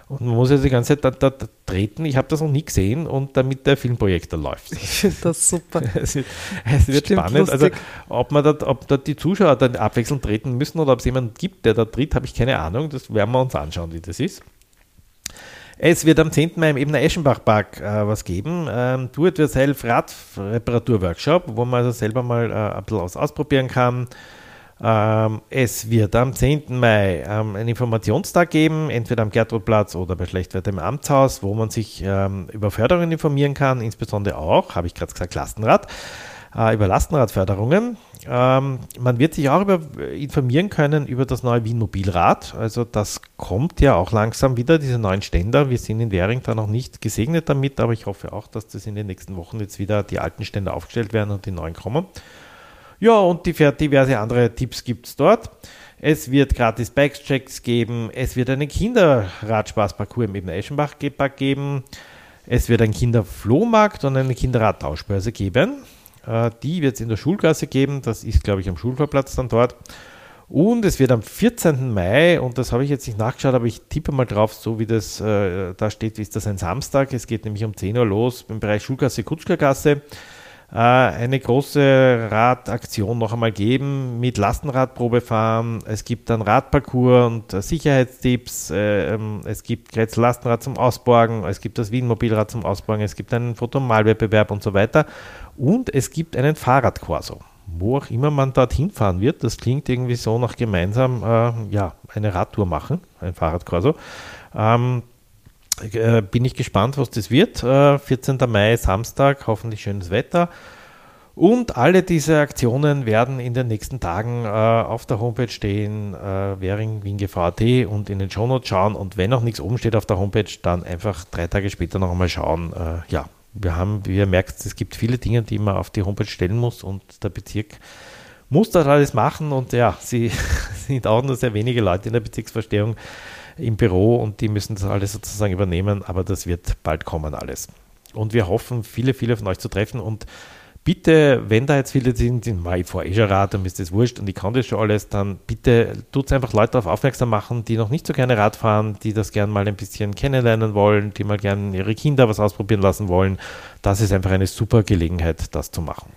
Und man muss ja die ganze Zeit da, da, da treten. Ich habe das noch nie gesehen und damit der Filmprojektor läuft.
Ich finde das super.
es wird, es wird spannend. Also, ob, man da, ob da die Zuschauer dann abwechselnd treten müssen oder ob es jemanden gibt, der da tritt, habe ich keine Ahnung. Das werden wir uns anschauen, wie das ist. Es wird am 10. Mai im Ebener Eschenbach-Park äh, was geben. Ähm, Do-it-yourself Radreparatur-Workshop, wo man also selber mal äh, ein bisschen was ausprobieren kann. Ähm, es wird am 10. Mai ähm, einen Informationstag geben, entweder am Gertrudplatz oder bei Schlechtwetter im Amtshaus, wo man sich ähm, über Förderungen informieren kann, insbesondere auch, habe ich gerade gesagt, Lastenrad äh, über Lastenradförderungen. Ähm, man wird sich auch über, informieren können über das neue Wien Mobilrad. Also das kommt ja auch langsam wieder, diese neuen Ständer. Wir sind in Währing da noch nicht gesegnet damit, aber ich hoffe auch, dass das in den nächsten Wochen jetzt wieder die alten Ständer aufgestellt werden und die neuen kommen. Ja, und die, diverse andere Tipps gibt es dort. Es wird gratis Bikechecks geben. Es wird einen Kinderradspaßparcours im Ebene Eschenbach geben. Es wird einen Kinderflohmarkt und eine Kinderradtauschbörse geben. Äh, die wird es in der Schulklasse geben. Das ist, glaube ich, am Schulvorplatz dann dort. Und es wird am 14. Mai, und das habe ich jetzt nicht nachgeschaut, aber ich tippe mal drauf, so wie das äh, da steht, ist das ein Samstag. Es geht nämlich um 10 Uhr los im Bereich Schulklasse, Kutschkergasse. Äh, eine große Radaktion noch einmal geben mit Lastenradprobe fahren. Es gibt dann Radparcours und äh, Sicherheitstipps. Äh, ähm, es gibt Grätz Lastenrad zum Ausborgen. Es gibt das Wien Mobilrad zum Ausborgen. Es gibt einen Fotomalwettbewerb und so weiter. Und es gibt einen Fahrradkorso. Wo auch immer man dorthin fahren wird, das klingt irgendwie so nach gemeinsam äh, ja, eine Radtour machen, ein Fahrradkorso. Ähm, äh, bin ich gespannt, was das wird. Äh, 14. Mai, Samstag, hoffentlich schönes Wetter. Und alle diese Aktionen werden in den nächsten Tagen äh, auf der Homepage stehen, äh, währing-wien.at und in den Shownotes schauen. Und wenn noch nichts oben steht auf der Homepage, dann einfach drei Tage später noch einmal schauen. Äh, ja, wir haben, wie ihr merkt, es gibt viele Dinge, die man auf die Homepage stellen muss und der Bezirk muss das alles machen. Und ja, sie sind auch nur sehr wenige Leute in der Bezirksverstehung im Büro und die müssen das alles sozusagen übernehmen, aber das wird bald kommen alles. Und wir hoffen, viele, viele von euch zu treffen und bitte, wenn da jetzt viele sind, sind ich fahre eh schon Rad mir ist das wurscht und ich kann das schon alles, dann bitte tut einfach Leute darauf aufmerksam machen, die noch nicht so gerne Rad fahren, die das gerne mal ein bisschen kennenlernen wollen, die mal gerne ihre Kinder was ausprobieren lassen wollen. Das ist einfach eine super Gelegenheit, das zu machen.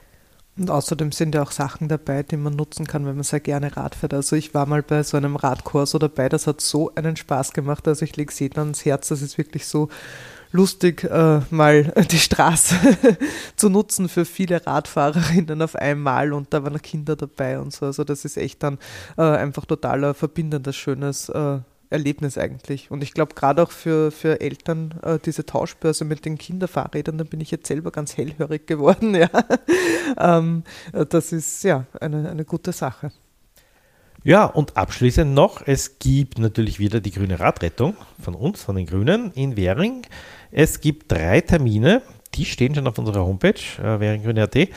Und außerdem sind ja auch Sachen dabei, die man nutzen kann, wenn man sehr gerne Rad fährt. Also ich war mal bei so einem Radkurs dabei, das hat so einen Spaß gemacht. Also ich lege es jedem ans Herz, das ist wirklich so lustig, äh, mal die Straße zu nutzen für viele Radfahrerinnen auf einmal und da waren Kinder dabei und so. Also das ist echt dann äh, einfach total ein verbindendes, schönes äh, Erlebnis eigentlich. Und ich glaube, gerade auch für, für Eltern äh, diese Tauschbörse mit den Kinderfahrrädern, da bin ich jetzt selber ganz hellhörig geworden. Ja. ähm, das ist ja eine, eine gute Sache.
Ja, und abschließend noch, es gibt natürlich wieder die grüne Radrettung von uns, von den Grünen in Währing. Es gibt drei Termine, die stehen schon auf unserer Homepage, äh, währinggrüne.at.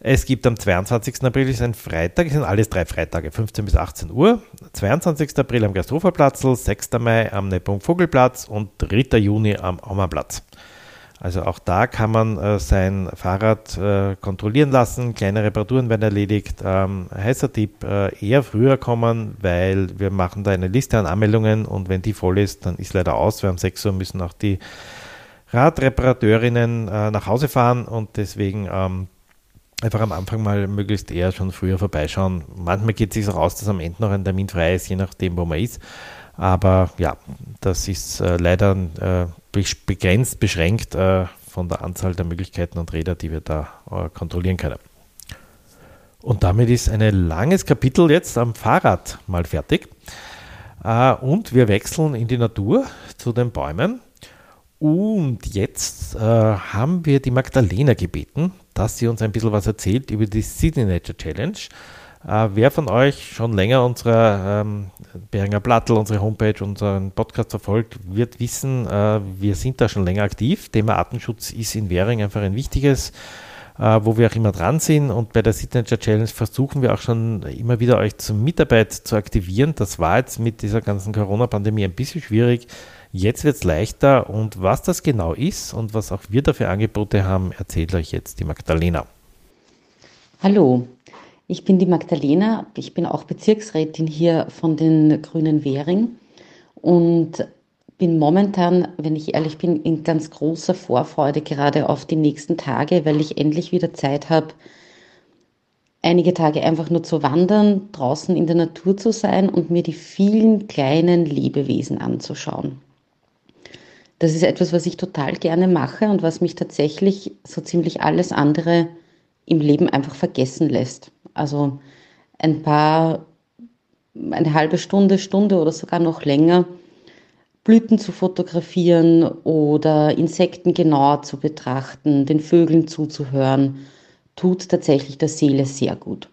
Es gibt am 22. April, ist ein Freitag, es sind alles drei Freitage, 15 bis 18 Uhr. 22. April am Gasthoferplatz, 6. Mai am Neppung Vogelplatz und 3. Juni am Aumannplatz. Also auch da kann man äh, sein Fahrrad äh, kontrollieren lassen, kleine Reparaturen werden erledigt. Ähm, heißer Tipp, äh, eher früher kommen, weil wir machen da eine Liste an Anmeldungen und wenn die voll ist, dann ist leider aus. Wir haben 6 Uhr müssen auch die Radreparateurinnen äh, nach Hause fahren und deswegen ähm, einfach am Anfang mal möglichst eher schon früher vorbeischauen. Manchmal geht es sich auch aus, dass am Ende noch ein Termin frei ist, je nachdem, wo man ist. Aber ja, das ist äh, leider äh, begrenzt, beschränkt äh, von der Anzahl der Möglichkeiten und Räder, die wir da äh, kontrollieren können. Und damit ist ein langes Kapitel jetzt am Fahrrad mal fertig. Äh, und wir wechseln in die Natur zu den Bäumen. Und jetzt äh, haben wir die Magdalena gebeten, dass sie uns ein bisschen was erzählt über die Sydney Nature Challenge. Äh, wer von euch schon länger unsere ähm, Beringer Plattel, unsere Homepage, unseren Podcast verfolgt, wird wissen, äh, wir sind da schon länger aktiv. Thema Artenschutz ist in Währing einfach ein wichtiges, äh, wo wir auch immer dran sind. Und bei der Sydney Nature Challenge versuchen wir auch schon immer wieder euch zur Mitarbeit zu aktivieren. Das war jetzt mit dieser ganzen Corona-Pandemie ein bisschen schwierig Jetzt wird es leichter und was das genau ist und was auch wir dafür Angebote haben, erzählt euch jetzt die Magdalena.
Hallo, ich bin die Magdalena. Ich bin auch Bezirksrätin hier von den Grünen Währing und bin momentan, wenn ich ehrlich bin, in ganz großer Vorfreude gerade auf die nächsten Tage, weil ich endlich wieder Zeit habe, einige Tage einfach nur zu wandern, draußen in der Natur zu sein und mir die vielen kleinen Lebewesen anzuschauen. Das ist etwas, was ich total gerne mache und was mich tatsächlich so ziemlich alles andere im Leben einfach vergessen lässt. Also ein paar, eine halbe Stunde, Stunde oder sogar noch länger Blüten zu fotografieren oder Insekten genauer zu betrachten, den Vögeln zuzuhören, tut tatsächlich der Seele sehr gut.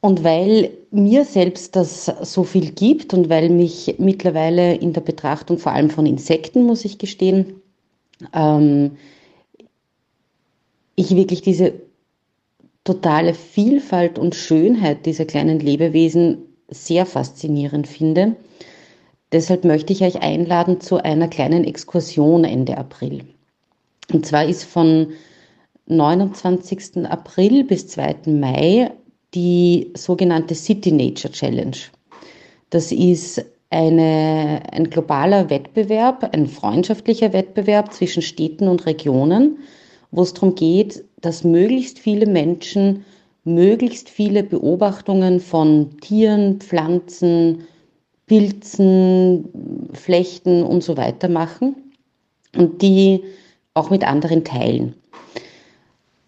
Und weil mir selbst das so viel gibt und weil mich mittlerweile in der Betrachtung vor allem von Insekten, muss ich gestehen, ähm, ich wirklich diese totale Vielfalt und Schönheit dieser kleinen Lebewesen sehr faszinierend finde. Deshalb möchte ich euch einladen zu einer kleinen Exkursion Ende April. Und zwar ist von 29. April bis 2. Mai die sogenannte City Nature Challenge. Das ist eine, ein globaler Wettbewerb, ein freundschaftlicher Wettbewerb zwischen Städten und Regionen, wo es darum geht, dass möglichst viele Menschen möglichst viele Beobachtungen von Tieren, Pflanzen, Pilzen, Flechten und so weiter machen und die auch mit anderen teilen.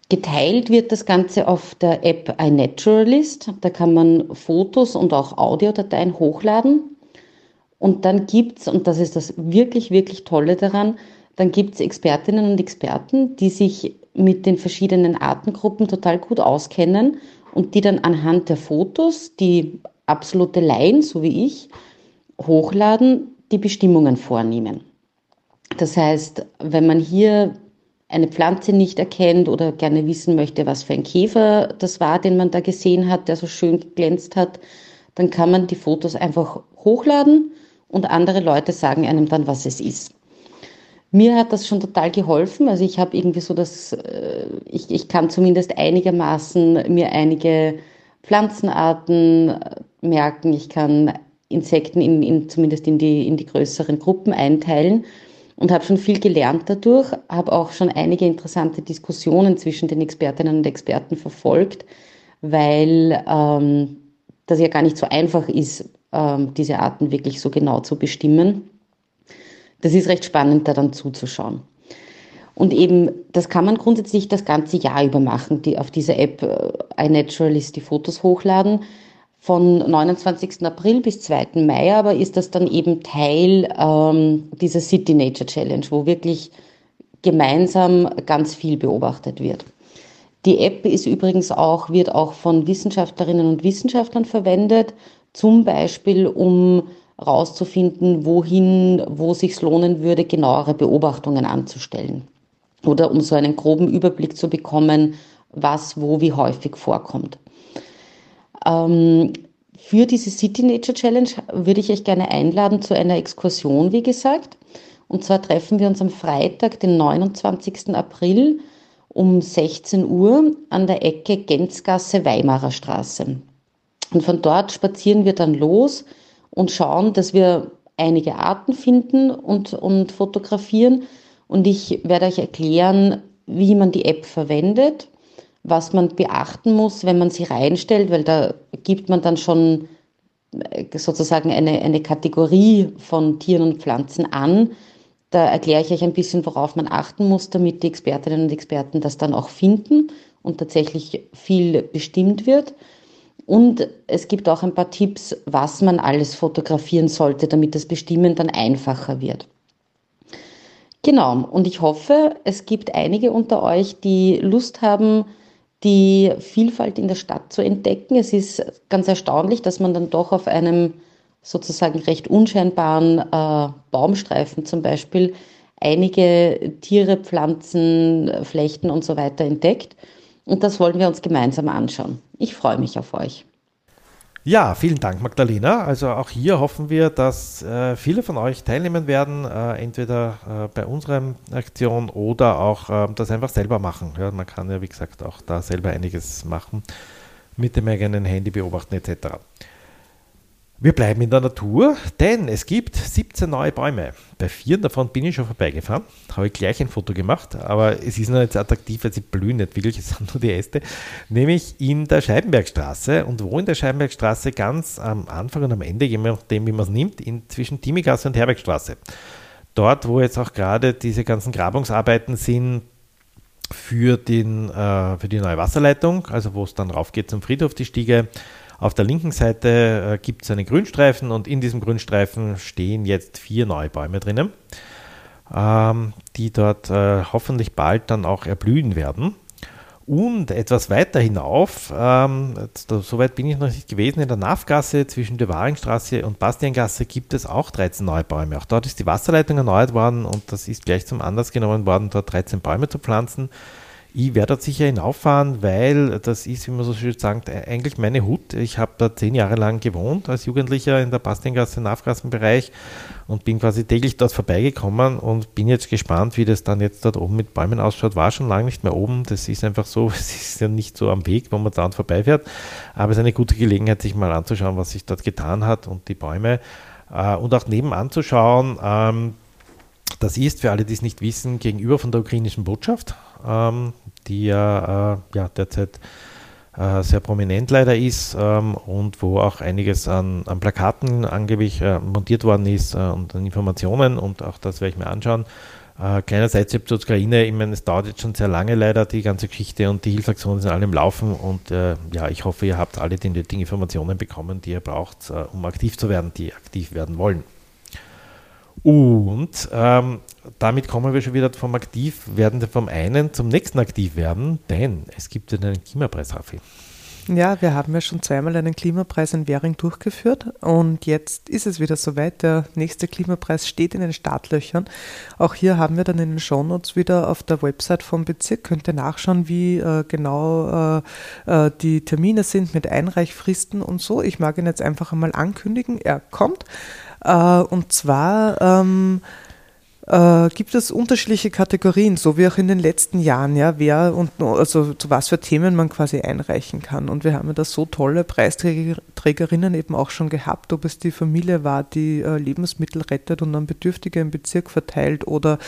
Geteilt wird das Ganze auf der App iNaturalist. Da kann man Fotos und auch Audiodateien hochladen. Und dann gibt es, und das ist das wirklich, wirklich Tolle daran, dann gibt es Expertinnen und Experten, die sich mit den verschiedenen Artengruppen total gut auskennen und die dann anhand der Fotos, die absolute Laien, so wie ich, hochladen, die Bestimmungen vornehmen. Das heißt, wenn man hier eine Pflanze nicht erkennt oder gerne wissen möchte, was für ein Käfer das war, den man da gesehen hat, der so schön geglänzt hat, dann kann man die Fotos einfach hochladen und andere Leute sagen einem dann, was es ist. Mir hat das schon total geholfen. Also ich habe irgendwie so das, äh, ich, ich kann zumindest einigermaßen mir einige Pflanzenarten äh, merken. Ich kann Insekten in, in, zumindest in die, in die größeren Gruppen einteilen und habe schon viel gelernt dadurch, habe auch schon einige interessante Diskussionen zwischen den Expertinnen und Experten verfolgt, weil ähm, das ja gar nicht so einfach ist, ähm, diese Arten wirklich so genau zu bestimmen das ist recht spannend, da dann zuzuschauen. Und eben, das kann man grundsätzlich das ganze Jahr über machen, die auf dieser App äh, iNaturalist die Fotos hochladen. Von 29. April bis 2. Mai aber ist das dann eben Teil ähm, dieser City Nature Challenge, wo wirklich gemeinsam ganz viel beobachtet wird. Die App ist übrigens auch, wird auch von Wissenschaftlerinnen und Wissenschaftlern verwendet, zum Beispiel um rauszufinden, wohin, wo sich lohnen würde, genauere Beobachtungen anzustellen. Oder um so einen groben Überblick zu bekommen, was wo wie häufig vorkommt. Ähm, für diese City Nature Challenge würde ich euch gerne einladen zu einer Exkursion, wie gesagt. Und zwar treffen wir uns am Freitag, den 29. April um 16 Uhr an der Ecke Genzgasse Weimarer Straße. Und von dort spazieren wir dann los und schauen, dass wir einige Arten finden und, und fotografieren. Und ich werde euch erklären, wie man die App verwendet, was man beachten muss, wenn man sie reinstellt, weil da gibt man dann schon äh, sozusagen eine, eine Kategorie von Tieren und Pflanzen an. Da erkläre ich euch ein bisschen, worauf man achten muss, damit die Expertinnen und Experten das dann auch finden und tatsächlich viel bestimmt wird. Und es gibt auch ein paar Tipps, was man alles fotografieren sollte, damit das Bestimmen dann einfacher wird. Genau, und ich hoffe, es gibt einige unter euch, die Lust haben, die Vielfalt in der Stadt zu entdecken. Es ist ganz erstaunlich, dass man dann doch auf einem sozusagen recht unscheinbaren äh, Baumstreifen zum Beispiel einige Tiere, Pflanzen, Flechten und so weiter entdeckt. Und das wollen wir uns gemeinsam anschauen. Ich freue mich auf euch.
Ja, vielen Dank, Magdalena. Also auch hier hoffen wir, dass äh, viele von euch teilnehmen werden, äh, entweder äh, bei unserer Aktion oder auch ähm, das einfach selber machen. Ja, man kann ja, wie gesagt, auch da selber einiges machen, mit dem eigenen Handy beobachten etc. Wir bleiben in der Natur, denn es gibt 17 neue Bäume. Bei vier davon bin ich schon vorbeigefahren, habe ich gleich ein Foto gemacht, aber es ist noch so attraktiv, weil sie blühen nicht wirklich, es sind nur die Äste, nämlich in der Scheibenbergstraße. Und wo in der Scheibenbergstraße? Ganz am Anfang und am Ende, je nachdem, wie man es nimmt, in, zwischen Timigasse und Herbergstraße. Dort, wo jetzt auch gerade diese ganzen Grabungsarbeiten sind, für, den, äh, für die neue Wasserleitung, also wo es dann raufgeht zum Friedhof, die Stiege, auf der linken Seite äh, gibt es einen Grünstreifen und in diesem Grünstreifen stehen jetzt vier neue Bäume drinnen, ähm, die dort äh, hoffentlich bald dann auch erblühen werden. Und etwas weiter hinauf, ähm, so weit bin ich noch nicht gewesen, in der Nafgasse zwischen der Waringstraße und Bastiangasse gibt es auch 13 neue Bäume. Auch dort ist die Wasserleitung erneuert worden und das ist gleich zum Anlass genommen worden, dort 13 Bäume zu pflanzen. Ich werde dort sicher hinauffahren, weil das ist, wie man so schön sagt, eigentlich meine Hut. Ich habe da zehn Jahre lang gewohnt als Jugendlicher in der Bastingasse, Nafgassenbereich und bin quasi täglich dort vorbeigekommen und bin jetzt gespannt, wie das dann jetzt dort oben mit Bäumen ausschaut. War schon lange nicht mehr oben. Das ist einfach so, es ist ja nicht so am Weg, wo man da vorbeifährt. Aber es ist eine gute Gelegenheit, sich mal anzuschauen, was sich dort getan hat und die Bäume äh, und auch nebenan zu schauen. Ähm, das ist, für alle, die es nicht wissen, gegenüber von der ukrainischen Botschaft ähm, die ja, äh, ja derzeit äh, sehr prominent leider ist ähm, und wo auch einiges an, an Plakaten angeblich äh, montiert worden ist äh, und an Informationen und auch das werde ich mir anschauen. Äh, kleiner Seitstep zur Ukraine, ich meine, es dauert jetzt schon sehr lange leider die ganze Geschichte und die Hilfsaktionen sind alle im Laufen und äh, ja, ich hoffe, ihr habt alle die nötigen Informationen bekommen, die ihr braucht, um aktiv zu werden, die aktiv werden wollen. Und ähm, damit kommen wir schon wieder vom Aktivwerden vom einen zum nächsten Aktivwerden, denn es gibt einen Klimapreis, Raffi.
Ja, wir haben ja schon zweimal einen Klimapreis in Währing durchgeführt und jetzt ist es wieder soweit. Der nächste Klimapreis steht in den Startlöchern. Auch hier haben wir dann in den Shownotes wieder auf der Website vom Bezirk, könnt ihr nachschauen, wie äh, genau äh, äh die Termine sind mit Einreichfristen und so. Ich mag ihn jetzt einfach einmal ankündigen. Er kommt äh, und zwar ähm, äh, gibt es unterschiedliche Kategorien, so wie auch in den letzten Jahren, ja, wer und also zu was für Themen man quasi einreichen kann. Und wir haben ja da so tolle Preisträgerinnen eben auch schon gehabt, ob es die Familie war, die äh, Lebensmittel rettet und an Bedürftige im Bezirk verteilt oder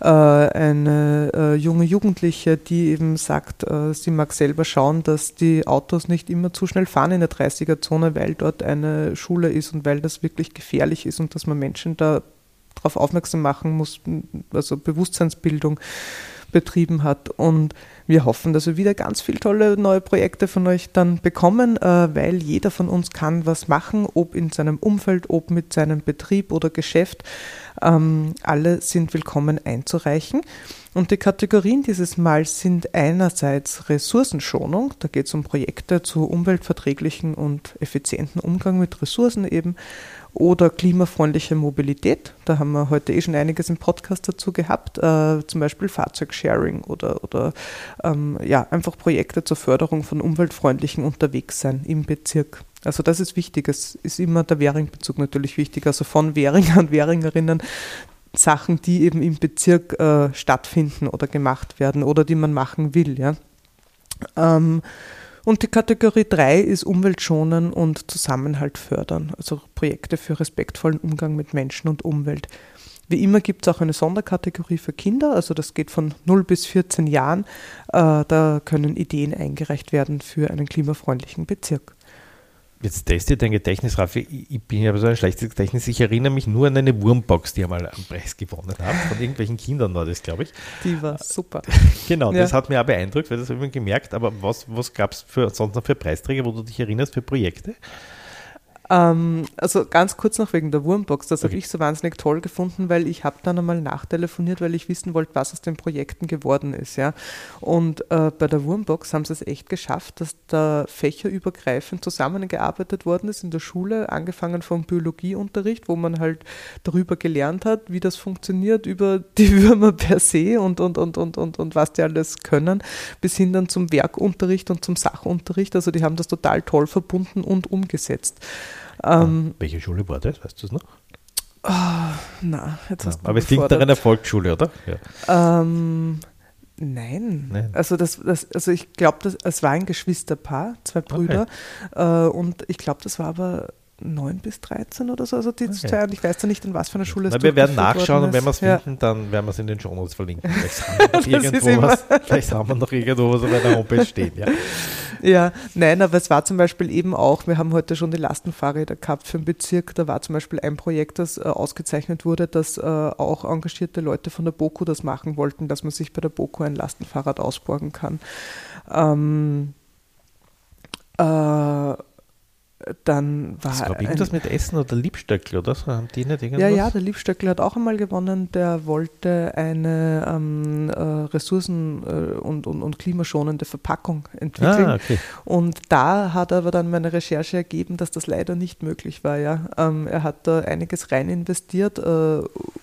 äh, eine äh, junge Jugendliche, die eben sagt, äh, sie mag selber schauen, dass die Autos nicht immer zu schnell fahren in der 30er-Zone, weil dort eine Schule ist und weil das wirklich gefährlich ist und dass man Menschen da darauf aufmerksam machen muss, also Bewusstseinsbildung betrieben hat. Und wir hoffen, dass wir wieder ganz viele tolle neue Projekte von euch dann bekommen, äh, weil jeder von uns kann was machen, ob in seinem Umfeld, ob mit seinem Betrieb oder Geschäft. Ähm, alle sind willkommen einzureichen. Und die Kategorien dieses Mal sind einerseits Ressourcenschonung, da geht es um Projekte zu umweltverträglichen und effizienten Umgang mit Ressourcen eben, oder klimafreundliche Mobilität. Da haben wir heute eh schon einiges im Podcast dazu gehabt, äh, zum Beispiel Fahrzeugsharing oder, oder ähm, ja, einfach Projekte zur Förderung von umweltfreundlichen Unterwegssein im Bezirk. Also das ist wichtig. Es ist immer der Währingbezug natürlich wichtig. Also von Währinger und Währingerinnen Sachen, die eben im Bezirk äh, stattfinden oder gemacht werden oder die man machen will. Ja. Ähm, und die Kategorie 3 ist Umweltschonen und Zusammenhalt fördern, also Projekte für respektvollen Umgang mit Menschen und Umwelt. Wie immer gibt es auch eine Sonderkategorie für Kinder, also das geht von 0 bis 14 Jahren. Äh, da können Ideen eingereicht werden für einen klimafreundlichen Bezirk.
Jetzt testet dein Gedächtnis, Raffi. Ich bin ja so ein schlechtes Gedächtnis. Ich erinnere mich nur an eine Wurmbox, die einmal einen Preis gewonnen hat. Von irgendwelchen Kindern war das, glaube ich.
Die war super.
genau, ja. das hat mir auch beeindruckt, weil das habe ich gemerkt. Aber was, was gab es sonst noch für Preisträger, wo du dich erinnerst, für Projekte?
Ähm, also ganz kurz noch wegen der Wurmbox. Das okay. habe ich so wahnsinnig toll gefunden, weil ich habe dann einmal nachtelefoniert, weil ich wissen wollte, was aus den Projekten geworden ist. Ja. Und äh, bei der Wurmbox haben sie es echt geschafft, dass da fächerübergreifend zusammengearbeitet worden ist in der Schule, angefangen vom Biologieunterricht, wo man halt darüber gelernt hat, wie das funktioniert, über die Würmer per se und, und, und, und, und, und was die alles können, bis hin dann zum Werkunterricht und zum Sachunterricht. Also die haben das total toll verbunden und umgesetzt.
Ähm, Welche Schule war das? Weißt du es noch?
Oh, na, jetzt
hast ja, aber es klingt nach einer Volksschule, oder?
Ja. Ähm, nein. nein. Also, das, das, also ich glaube, es war ein Geschwisterpaar, zwei Brüder. Okay. Äh, und ich glaube, das war aber 9 bis 13 oder so, also die okay. zwei, und ich weiß ja nicht, in was für einer Schule es
ist. Wir werden nachschauen und wenn wir es ja. finden, dann werden wir es in den Shownotes verlinken. Vielleicht haben, wir noch irgendwo was, vielleicht haben wir noch irgendwo was auf der Homepage stehen. Ja.
ja, nein, aber es war zum Beispiel eben auch, wir haben heute schon die Lastenfahrräder gehabt für den Bezirk, da war zum Beispiel ein Projekt, das äh, ausgezeichnet wurde, dass äh, auch engagierte Leute von der BOKU das machen wollten, dass man sich bei der BOKU ein Lastenfahrrad ausborgen kann. Ähm, äh, dann war.
Das war irgendwas mit Essen oder Liebstöckel oder so? Haben die nicht irgendwas?
Ja, ja, der Liebstöckel hat auch einmal gewonnen. Der wollte eine ähm, äh, ressourcen- äh, und, und, und klimaschonende Verpackung entwickeln. Ah, okay. Und da hat aber dann meine Recherche ergeben, dass das leider nicht möglich war. Ja. Ähm, er hat da einiges rein investiert, äh,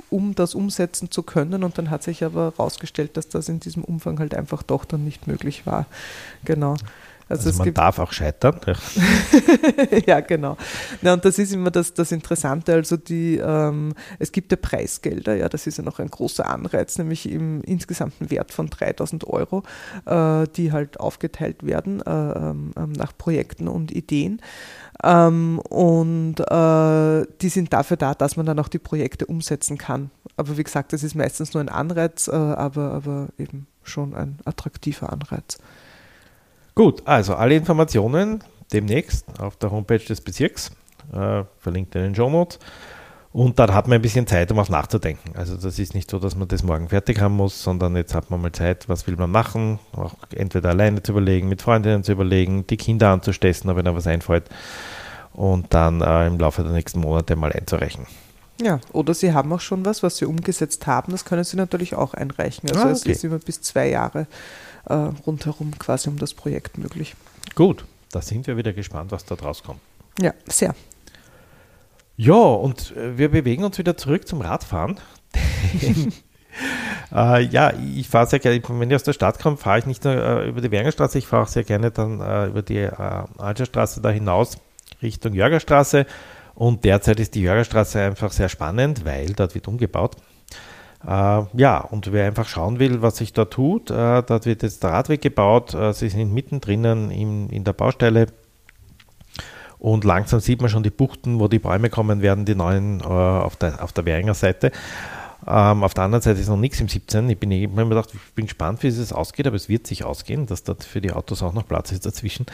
um das umsetzen zu können. Und dann hat sich aber herausgestellt, dass das in diesem Umfang halt einfach doch dann nicht möglich war. Genau.
Also, also man darf auch scheitern.
Ja, genau. Ja, und das ist immer das, das Interessante. Also die, ähm, es gibt ja Preisgelder, ja, das ist ja noch ein großer Anreiz, nämlich im insgesamten Wert von 3000 Euro, äh, die halt aufgeteilt werden äh, ähm, nach Projekten und Ideen. Ähm, und äh, die sind dafür da, dass man dann auch die Projekte umsetzen kann. Aber wie gesagt, das ist meistens nur ein Anreiz, äh, aber, aber eben schon ein attraktiver Anreiz.
Gut, also alle Informationen demnächst auf der Homepage des Bezirks, äh, verlinkt in den Show Notes. Und dann hat man ein bisschen Zeit, um auch nachzudenken. Also das ist nicht so, dass man das morgen fertig haben muss, sondern jetzt hat man mal Zeit, was will man machen, auch entweder alleine zu überlegen, mit Freundinnen zu überlegen, die Kinder anzustessen, wenn da was einfällt und dann äh, im Laufe der nächsten Monate mal einzureichen.
Ja, oder Sie haben auch schon was, was Sie umgesetzt haben, das können Sie natürlich auch einreichen. Also
Ah,
es
okay.
ist immer bis zwei Jahre äh, rundherum quasi um das Projekt möglich.
Gut, da sind wir wieder gespannt, was da draus kommt.
Ja, sehr.
Ja, und äh, wir bewegen uns wieder zurück zum Radfahren. äh, ja, ich fahre sehr gerne, wenn ich aus der Stadt komme, fahre ich nicht nur äh, über die Wernerstraße, ich fahre auch sehr gerne dann äh, über die äh, Algerstraße da hinaus Richtung Jörgerstraße. Und derzeit ist die Jörgerstraße einfach sehr spannend, weil dort wird umgebaut. Äh, ja, und wer einfach schauen will, was sich da tut, äh, dort wird jetzt der Radweg gebaut, äh, sie sind mittendrin in, in der Baustelle und langsam sieht man schon die Buchten, wo die Bäume kommen werden, die neuen auf, der, auf der Währinger Seite. Ähm, auf der anderen Seite ist noch nichts im 17. Ich bin ich hab mir gedacht, ich bin gespannt, wie es ausgeht, aber es wird sich ausgehen, dass dort für die Autos auch noch Platz ist dazwischen.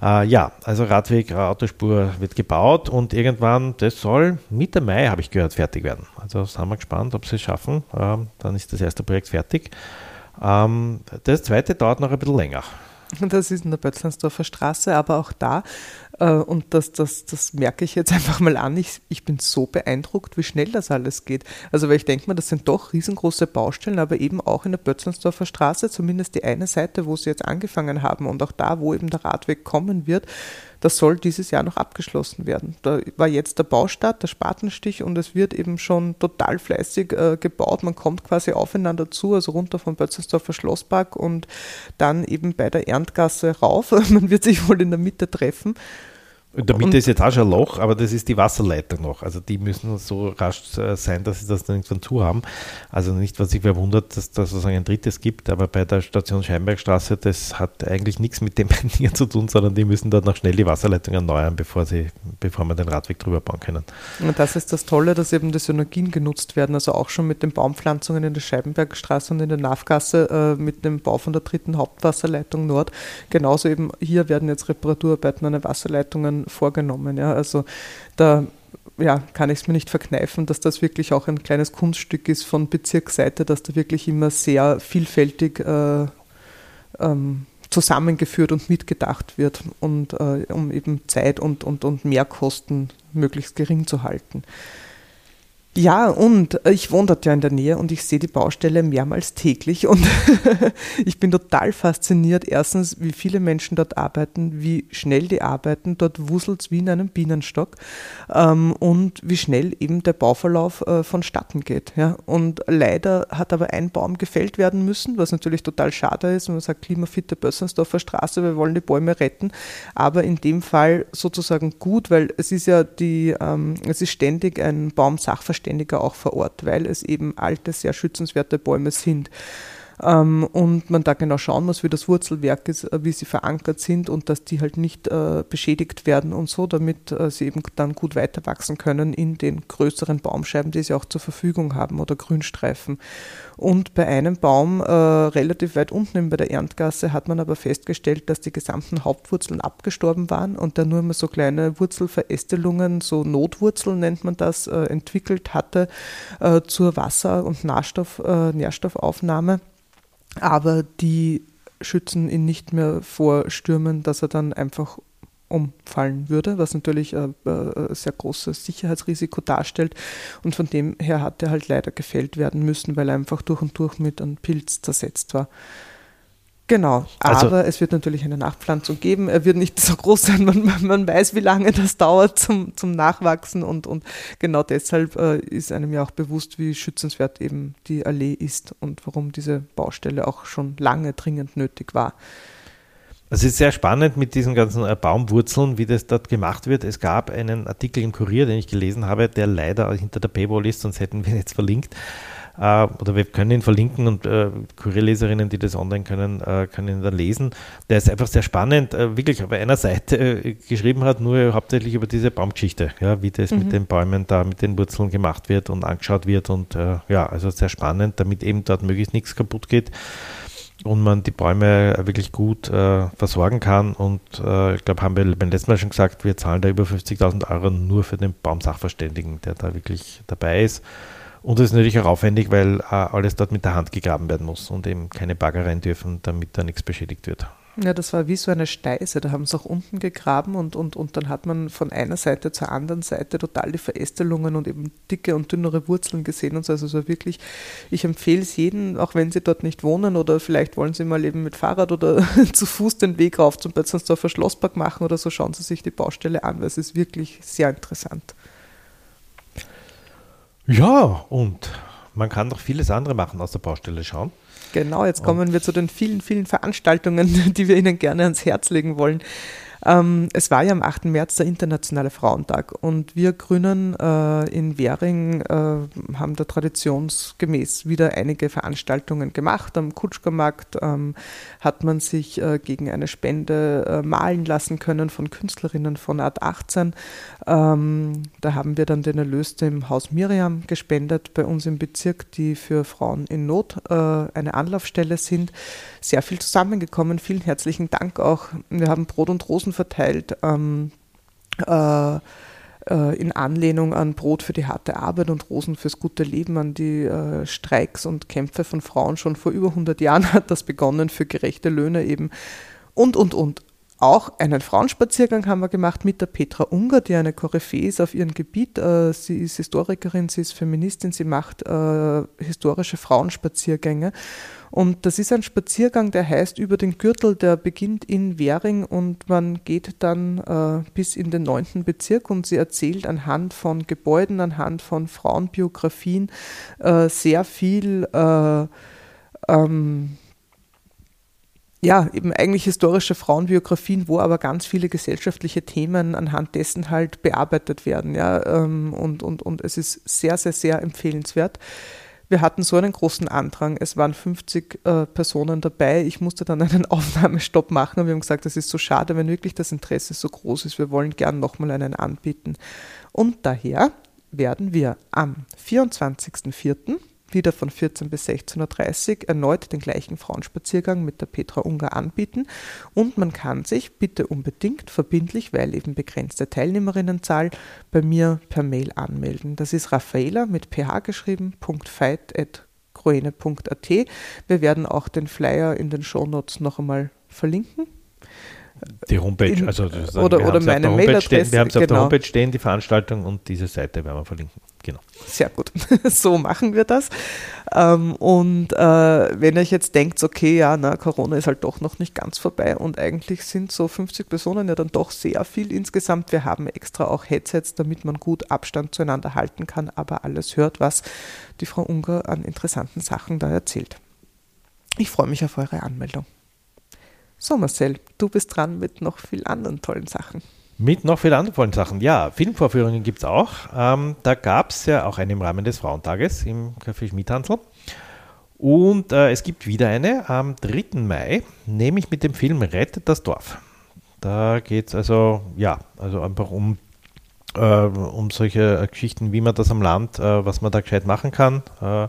Äh, ja, also Radweg, äh, Autospur wird gebaut und irgendwann, das soll Mitte Mai, habe ich gehört, fertig werden. Also sind wir gespannt, ob sie es schaffen. Ähm, dann ist das erste Projekt fertig. Ähm, das zweite dauert noch ein bisschen länger.
Das ist in der Bötzlandsdorfer Straße, aber auch da, und das, das, das merke ich jetzt einfach mal an, ich, ich bin so beeindruckt, wie schnell das alles geht. Also weil ich denke mal, das sind doch riesengroße Baustellen, aber eben auch in der Bötzlandsdorfer Straße, zumindest die eine Seite, wo sie jetzt angefangen haben und auch da, wo eben der Radweg kommen wird, das soll dieses Jahr noch abgeschlossen werden. Da war jetzt der Baustart, der Spatenstich und es wird eben schon total fleißig äh, gebaut. Man kommt quasi aufeinander zu, also runter vom Bötzelsdorfer Schlosspark und dann eben bei der Erntgasse rauf. Man wird sich wohl in der Mitte treffen.
In der Mitte
Und-
ist jetzt auch schon ein Loch, aber das ist die Wasserleitung noch. Also die müssen so rasch äh, sein, dass sie das dann irgendwann zu haben. Also nicht, was sich verwundert, dass da sozusagen ein drittes gibt, aber bei der Station Scheinbergstraße, das hat eigentlich nichts mit dem hier zu tun, sondern die müssen dort noch schnell die Wasserleitung erneuern, bevor sie, bevor wir den Radweg drüber bauen können.
Und das ist das Tolle, dass eben die Synergien genutzt werden. Also auch schon mit den Baumpflanzungen in der Scheibenbergstraße und in der Nafgasse äh, mit dem Bau von der dritten Hauptwasserleitung Nord. Genauso eben hier werden jetzt Reparaturarbeiten an den Wasserleitungen vorgenommen. Ja. Also da ja, kann ich es mir nicht verkneifen, dass das wirklich auch ein kleines Kunststück ist von Bezirksseite, dass da wirklich immer sehr vielfältig äh, ähm, zusammengeführt und mitgedacht wird und äh, um eben Zeit und, und, und Mehrkosten möglichst gering zu halten. Ja, und ich wohne dort ja in der Nähe und ich sehe die Baustelle mehrmals täglich und ich bin total fasziniert. Erstens, wie viele Menschen dort arbeiten, wie schnell die arbeiten. Dort wuselt es wie in einem Bienenstock ähm, und wie schnell eben der Bauverlauf äh, vonstatten geht. Ja. Und leider hat aber ein Baum gefällt werden müssen, was natürlich total schade ist. wenn Man sagt, klimafitte Bössensdorfer Straße, wir wollen die Bäume retten. Aber in dem Fall sozusagen gut, weil es ist ja die, ähm, es ist ständig ein Baumsachverständiger auch vor Ort, weil es eben alte, sehr schützenswerte Bäume sind. Ähm, und man da genau schauen muss, wie das Wurzelwerk ist, äh, wie sie verankert sind und dass die halt nicht äh, beschädigt werden und so, damit äh, sie eben dann gut weiter wachsen können in den größeren Baumscheiben, die sie auch zur Verfügung haben oder Grünstreifen. Und bei einem Baum äh, relativ weit unten bei der Erntgasse hat man aber festgestellt, dass die gesamten Hauptwurzeln abgestorben waren und der nur immer so kleine Wurzelverästelungen, so Notwurzeln nennt man das, äh, entwickelt hatte äh, zur Wasser- und Nährstoff, äh, Nährstoffaufnahme. Aber die schützen ihn nicht mehr vor Stürmen, dass er dann einfach umfallen würde, was natürlich ein, ein sehr großes Sicherheitsrisiko darstellt. Und von dem her hat er halt leider gefällt werden müssen, weil er einfach durch und durch mit einem Pilz zersetzt war. Genau,
Also-
aber es wird natürlich eine Nachpflanzung geben. Er wird nicht so groß sein, man, man weiß, wie lange das dauert zum, zum Nachwachsen und, und genau deshalb äh, ist einem ja auch bewusst, wie schützenswert eben die Allee ist und warum diese Baustelle auch schon lange dringend nötig war.
Es ist sehr spannend mit diesen ganzen äh, Baumwurzeln, wie das dort gemacht wird. Es gab einen Artikel im Kurier, den ich gelesen habe, der leider hinter der Paywall ist, sonst hätten wir ihn jetzt verlinkt. Äh, oder wir können ihn verlinken und äh, Kurierleserinnen, die das online können, äh, können ihn dann lesen. Der ist einfach sehr spannend, äh, wirklich auf einer Seite äh, geschrieben hat, nur hauptsächlich über diese Baumgeschichte, ja, wie das mit den Bäumen da, mit den Wurzeln gemacht wird und angeschaut wird. Und äh, ja, also sehr spannend, damit eben dort möglichst nichts kaputt geht und man die Bäume wirklich gut äh, versorgen kann. Und äh, ich glaube, haben wir beim letzten Mal schon gesagt, wir zahlen da über 50.000 Euro nur für den Baumsachverständigen, der da wirklich dabei ist. Und es ist natürlich auch aufwendig, weil äh, alles dort mit der Hand gegraben werden muss und eben keine Bagger rein dürfen, damit da nichts beschädigt wird.
Ja, das war wie so eine Steise. Da haben sie auch unten gegraben und, und, und dann hat man von einer Seite zur anderen Seite total die Verästelungen und eben dicke und dünnere Wurzeln gesehen und so. Also so wirklich, ich empfehle es jedem, auch wenn sie dort nicht wohnen oder vielleicht wollen sie mal eben mit Fahrrad oder zu Fuß den Weg rauf zum Betzendsdorfer Schlosspark machen oder so, schauen sie sich die Baustelle an, weil es ist wirklich sehr interessant.
Ja, und man kann noch vieles andere machen aus der Baustelle schauen.
Genau, jetzt kommen wir zu den vielen, vielen Veranstaltungen, die wir Ihnen gerne ans Herz legen wollen. Ähm, es war ja am 8. März der Internationale Frauentag und wir Grünen äh, in Währing äh, haben da traditionsgemäß wieder einige Veranstaltungen gemacht. Am Kutschkermarkt ähm, hat man sich äh, gegen eine Spende äh, malen lassen können von Künstlerinnen von Art 18. Ähm, da haben wir dann den Erlös dem Haus Miriam gespendet bei uns im Bezirk, die für Frauen in Not äh, eine Anlaufstelle sind. Sehr viel zusammengekommen. Vielen herzlichen Dank auch. Wir haben Brot und Rosen verteilt. Ähm, äh, äh, in Anlehnung an Brot für die harte Arbeit und Rosen fürs gute Leben, an die äh, Streiks und Kämpfe von Frauen schon vor über 100 Jahren hat das begonnen für gerechte Löhne eben und, und, und. Auch einen Frauenspaziergang haben wir gemacht mit der Petra Unger, die eine Koryphäe ist auf ihrem Gebiet. Äh, sie ist Historikerin, sie ist Feministin, sie macht äh, historische Frauenspaziergänge. Und das ist ein Spaziergang, der heißt über den Gürtel, der beginnt in Währing und man geht dann äh, bis in den neunten Bezirk und sie erzählt anhand von Gebäuden, anhand von Frauenbiografien äh, sehr viel. Äh, ähm, ja, eben eigentlich historische Frauenbiografien, wo aber ganz viele gesellschaftliche Themen anhand dessen halt bearbeitet werden. Ja, ähm, und, und, und es ist sehr, sehr, sehr empfehlenswert. Wir hatten so einen großen Andrang. Es waren 50 äh, Personen dabei. Ich musste dann einen Aufnahmestopp machen und wir haben gesagt, das ist so schade, wenn wirklich das Interesse so groß ist. Wir wollen gern nochmal einen anbieten. Und daher werden wir am 24.04 wieder von 14 bis 16.30 Uhr erneut den gleichen Frauenspaziergang mit der Petra Unger anbieten. Und man kann sich bitte unbedingt verbindlich, weil eben begrenzte Teilnehmerinnenzahl, bei mir per Mail anmelden. Das ist Raffaela mit ph geschrieben, .fight.groene.at. Wir werden auch den Flyer in den Shownotes noch einmal verlinken.
Die Homepage,
in,
also
oder, oder meine Mailadresse.
Wir haben es genau. auf der genau. Homepage stehen, die Veranstaltung und diese Seite werden wir verlinken. Genau.
Sehr gut. so machen wir das. Ähm, und äh, wenn ihr euch jetzt denkt, okay, ja, na, Corona ist halt doch noch nicht ganz vorbei und eigentlich sind so 50 Personen ja dann doch sehr viel insgesamt. Wir haben extra auch Headsets, damit man gut Abstand zueinander halten kann, aber alles hört, was die Frau Unger an interessanten Sachen da erzählt. Ich freue mich auf eure Anmeldung. So, Marcel, du bist dran mit noch viel anderen tollen Sachen.
Mit noch vielen anderen Sachen. Ja, Filmvorführungen gibt es auch. Ähm, da gab es ja auch eine im Rahmen des Frauentages im Café Schmidhansel. Und äh, es gibt wieder eine am 3. Mai, nämlich mit dem Film Rettet das Dorf. Da geht es also, ja, also einfach um, äh, um solche Geschichten, wie man das am Land, äh, was man da gescheit machen kann. Äh,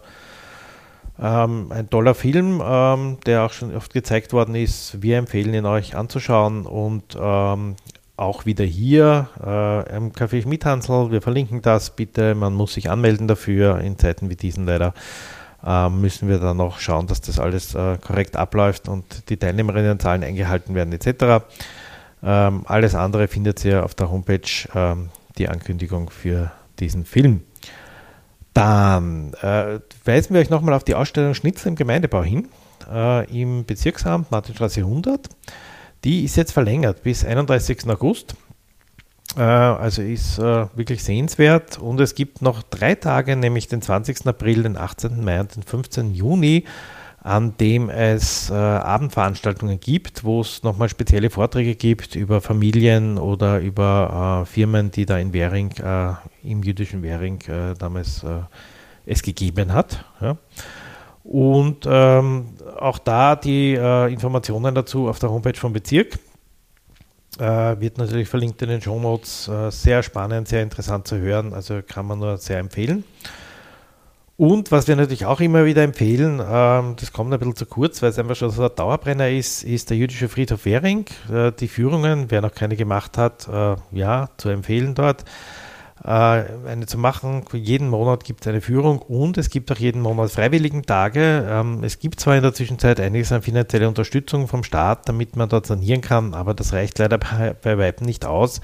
ähm, ein toller Film, ähm, der auch schon oft gezeigt worden ist. Wir empfehlen ihn euch anzuschauen und ähm, auch wieder hier äh, im Café Schmidhansel. Wir verlinken das bitte. Man muss sich anmelden dafür. In Zeiten wie diesen leider äh, müssen wir dann noch schauen, dass das alles äh, korrekt abläuft und die Teilnehmerinnenzahlen eingehalten werden etc. Ähm, alles andere findet ihr auf der Homepage ähm, die Ankündigung für diesen Film. Dann äh, weisen wir euch nochmal auf die Ausstellung Schnitzel im Gemeindebau hin, äh, im Bezirksamt Martinstraße 100. Die ist jetzt verlängert bis 31. August. Äh, also ist äh, wirklich sehenswert. Und es gibt noch drei Tage, nämlich den 20. April, den 18. Mai und den 15. Juni, an dem es äh, Abendveranstaltungen gibt, wo es nochmal spezielle Vorträge gibt über Familien oder über Firmen, die da in Währing, äh, im jüdischen Währing äh, damals es gegeben hat. Ja. Und ähm, auch da die äh, Informationen dazu auf der Homepage vom Bezirk. wird natürlich verlinkt in den Show Notes. sehr spannend, sehr interessant zu hören. Also kann man nur sehr empfehlen. Und was wir natürlich auch immer wieder empfehlen, ähm, das kommt ein bisschen zu kurz, weil es einfach schon so ein Dauerbrenner ist, ist der jüdische Friedhof Währing. Äh, die Führungen, wer noch keine gemacht hat, äh, ja, zu empfehlen dort. Äh, eine zu machen. Jeden Monat gibt es eine Führung und es gibt auch jeden Monat freiwilligen Tage. Ähm, es gibt zwar in der Zwischenzeit einiges an finanzieller Unterstützung vom Staat, damit man dort sanieren kann, aber das reicht leider bei, bei Weitem nicht aus.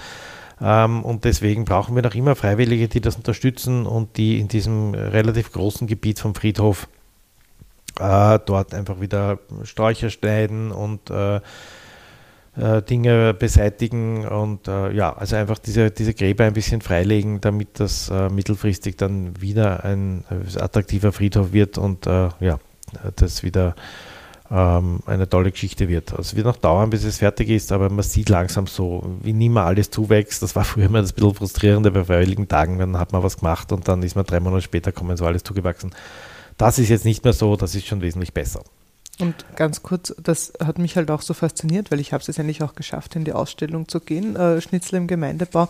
Ähm, und deswegen brauchen wir noch immer Freiwillige, die das unterstützen und die in diesem relativ großen Gebiet vom Friedhof äh, dort einfach wieder Sträucher schneiden und äh, Dinge beseitigen und äh, ja, also einfach diese, diese Gräber ein bisschen freilegen, damit das äh, mittelfristig dann wieder ein attraktiver Friedhof wird und ja, das wieder ähm, eine tolle Geschichte wird. Also es wird noch dauern, bis es fertig ist, aber man sieht langsam so, wie nie mehr alles zuwächst. Das war früher immer das bisschen frustrierende bei freiwilligen Tagen, dann hat man was gemacht und dann ist man drei Monate später kommen so alles zugewachsen. Das ist jetzt nicht mehr so, das ist schon wesentlich besser.
Und ganz kurz, das hat mich halt auch so fasziniert, weil ich habe es jetzt endlich auch geschafft, in die Ausstellung zu gehen, äh, Schnitzel im Gemeindebau,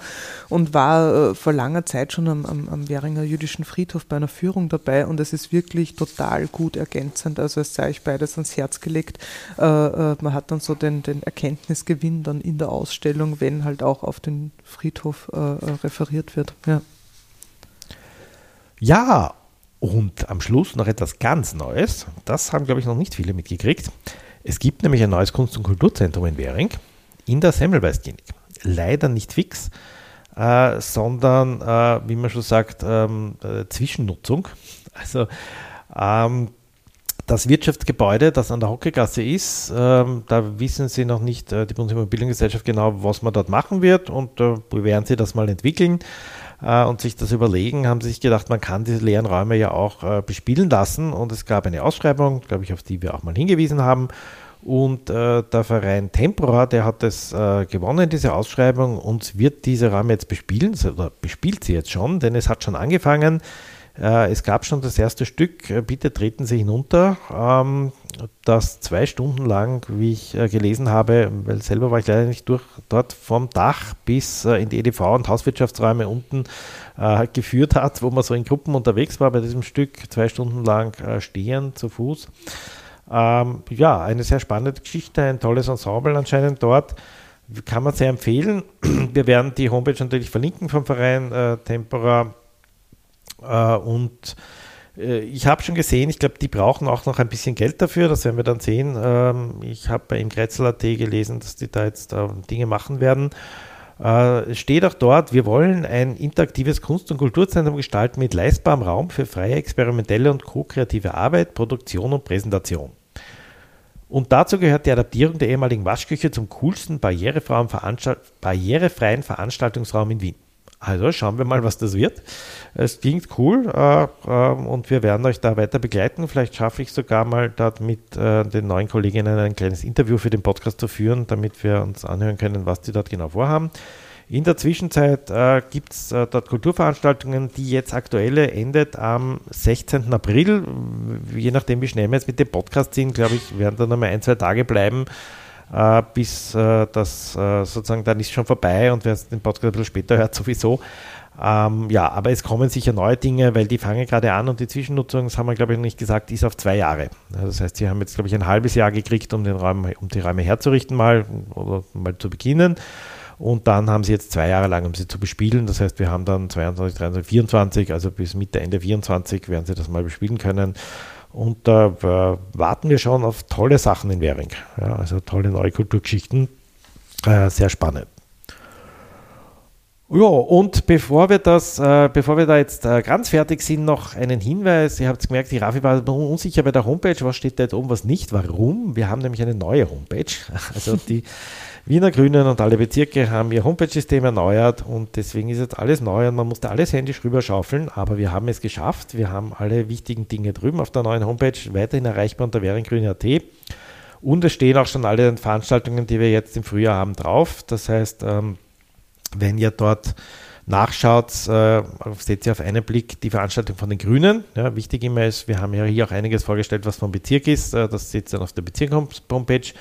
und war äh, vor langer Zeit schon am, am, am Währinger jüdischen Friedhof bei einer Führung dabei und es ist wirklich total gut ergänzend. Also es sei euch beides ans Herz gelegt. Äh, äh, man hat dann so den, den Erkenntnisgewinn dann in der Ausstellung, wenn halt auch auf den Friedhof äh, äh, referiert wird. Ja.
Ja, und am Schluss noch etwas ganz Neues. Das haben, glaube ich, noch nicht viele mitgekriegt. Es gibt nämlich ein neues Kunst- und Kulturzentrum in Währing in der Semmelweis-Klinik. Leider nicht fix, äh, sondern, äh, wie man schon sagt, ähm, äh, Zwischennutzung. Also ähm, das Wirtschaftsgebäude, das an der Hockegasse ist, ähm, da wissen Sie noch nicht, äh, die Bundesimmobiliengesellschaft genau, was man dort machen wird und äh, werden Sie das mal entwickeln äh, und sich das überlegen, haben sie sich gedacht, man kann diese leeren Räume ja auch äh, bespielen lassen. Und es gab eine Ausschreibung, glaube ich, auf die wir auch mal hingewiesen haben. Und äh, der Verein Tempora, der hat das äh, gewonnen, diese Ausschreibung, und wird diese Räume jetzt bespielen, oder bespielt sie jetzt schon, denn es hat schon angefangen. Äh, es gab schon das erste Stück, äh, bitte treten Sie hinunter, ähm, das zwei Stunden lang, wie ich äh, gelesen habe, weil selber war ich leider nicht durch, dort vom Dach bis in die EDV und Hauswirtschaftsräume unten geführt hat, wo man so in Gruppen unterwegs war bei diesem Stück, zwei Stunden lang stehen zu Fuß. Ähm, ja, eine sehr spannende Geschichte, ein tolles Ensemble anscheinend dort kann man sehr empfehlen. Wir werden die Homepage natürlich verlinken vom Verein äh, Tempora äh, und äh, ich habe schon gesehen, ich glaube, die brauchen auch noch ein bisschen Geld dafür, das werden wir dann sehen. Ähm, ich habe bei Imkretzel.at gelesen, dass die da jetzt äh, Dinge machen werden. Es steht auch dort, wir wollen ein interaktives Kunst- und Kulturzentrum gestalten mit leistbarem Raum für freie, experimentelle und co-kreative Arbeit, Produktion und Präsentation. Und dazu gehört die Adaptierung der ehemaligen Waschküche zum coolsten barrierefreien Veranstaltungsraum in Wien. Also schauen wir mal, was das wird. Es klingt cool äh, äh, und wir werden euch da weiter begleiten. Vielleicht schaffe ich sogar mal dort mit äh, den neuen Kolleginnen ein kleines Interview für den Podcast zu führen, damit wir uns anhören können, was die dort genau vorhaben. In der Zwischenzeit äh, gibt es äh, dort Kulturveranstaltungen, die jetzt aktuelle endet am 16. April. Je nachdem, wie schnell wir jetzt mit dem Podcast sind, glaube ich, werden da noch mal ein, zwei Tage bleiben äh, bis äh, das äh, sozusagen dann ist schon vorbei und wer den Podcast ein bisschen später hört, sowieso. Ähm, ja, aber es kommen sicher neue Dinge, weil die fangen gerade an und die Zwischennutzung, das haben wir glaube ich noch nicht gesagt, ist auf zwei Jahre. Das heißt, sie haben jetzt glaube ich ein halbes Jahr gekriegt, um, den Raum, um die Räume herzurichten mal oder mal zu beginnen. Und dann haben sie jetzt zwei Jahre lang, um sie zu bespielen. Das heißt, wir haben dann 22, 23, 24, also bis Mitte, Ende 24 werden sie das mal bespielen können. Und da äh, warten wir schon auf tolle Sachen in Währing. Ja, also tolle neue Kulturgeschichten. Äh, sehr spannend. Ja, und bevor wir das, äh, bevor wir da jetzt äh, ganz fertig sind, noch einen Hinweis. Ihr habt gemerkt, die Rafi war unsicher bei der Homepage. Was steht da jetzt oben, was nicht? Warum? Wir haben nämlich eine neue Homepage. Also die Wiener Grünen und alle Bezirke haben ihr Homepage-System erneuert und deswegen ist jetzt alles neu und man musste alles händisch rüberschaufeln, aber wir haben es geschafft. Wir haben alle wichtigen Dinge drüben auf der neuen Homepage, weiterhin erreichbar unter währengrün.at und es stehen auch schon alle Veranstaltungen, die wir jetzt im Frühjahr haben, drauf. Das heißt, ähm, wenn ihr dort nachschaut, äh, seht ihr auf einen Blick die Veranstaltung von den Grünen. Ja, wichtig immer ist, wir haben ja hier auch einiges vorgestellt, was vom Bezirk ist. Äh, das seht ihr dann auf der Bezirk-Homepage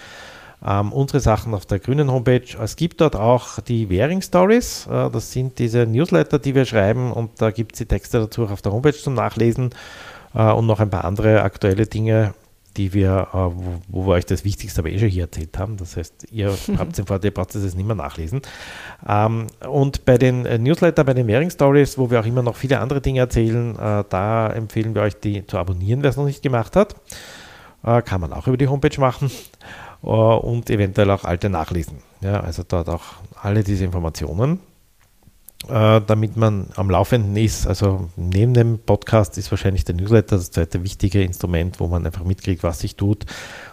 ähm, unsere Sachen auf der grünen Homepage. Es gibt dort auch die Währing Stories. Äh, das sind diese Newsletter, die wir schreiben und da gibt es die Texte dazu auch auf der Homepage zum Nachlesen äh, und noch ein paar andere aktuelle Dinge. die wir, äh, wo, wo, wir euch das Wichtigste aber eh schon hier erzählt haben. Das heißt, ihr habt den Vorteil, braucht es nicht mehr nachlesen. Ähm, und bei den äh, Newsletter, bei den Währing Stories, wo wir auch immer noch viele andere Dinge erzählen, äh, da empfehlen wir euch, die zu abonnieren, wer es noch nicht gemacht hat. Äh, kann man auch über die Homepage machen und eventuell auch alte nachlesen. Ja, also dort auch alle diese Informationen äh, damit man am Laufenden ist. Also neben dem Podcast ist wahrscheinlich der Newsletter das zweite wichtige Instrument, wo man einfach mitkriegt, was sich tut.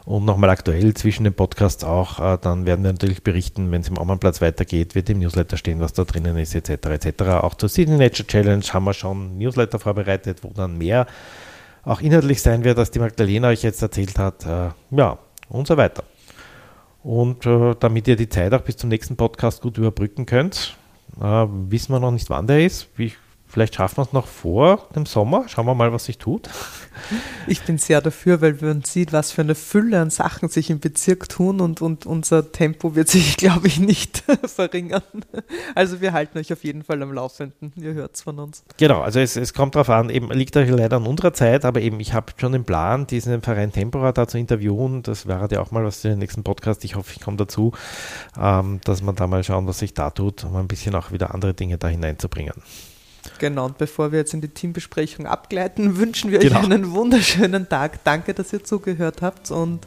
Und nochmal aktuell zwischen den Podcasts auch, äh, dann werden wir natürlich berichten, wenn es im Amannplatz weitergeht, wird im Newsletter stehen, was da drinnen ist, etc. etc. Auch zur Sydney Nature Challenge haben wir schon Newsletter vorbereitet, wo dann mehr auch inhaltlich sein wird, als die Magdalena euch jetzt erzählt hat. Äh, ja, und so weiter. Und äh, damit ihr die Zeit auch bis zum nächsten Podcast gut überbrücken könnt, äh, wissen wir noch nicht, wann der ist. Wie, vielleicht schaffen wir es noch vor dem Sommer. Schauen wir mal, was sich tut.
Ich bin sehr dafür, weil man sieht, was für eine Fülle an Sachen sich im Bezirk tun und, und unser Tempo wird sich, glaube ich, nicht verringern. Also wir halten euch auf jeden Fall am Laufenden. Ihr hört es von uns.
Genau, also es, es kommt darauf an, eben liegt euch leider an unserer Zeit, aber eben ich habe schon den Plan, diesen Verein Tempora da zu interviewen. Das wäre ja auch mal was für den nächsten Podcast. Ich hoffe, ich komme dazu, ähm, dass man da mal schauen, was sich da tut, um ein bisschen auch wieder andere Dinge da hineinzubringen.
Genau, und bevor wir jetzt in die Teambesprechung abgleiten, wünschen wir genau. euch einen wunderschönen Tag. Danke, dass ihr zugehört habt und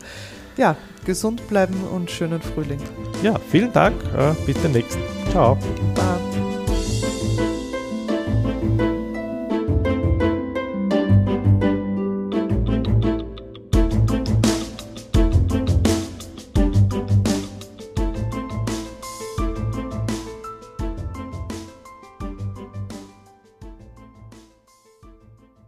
ja, gesund bleiben und schönen Frühling.
Ja, vielen Dank. Äh, bis demnächst. Ciao. Bye.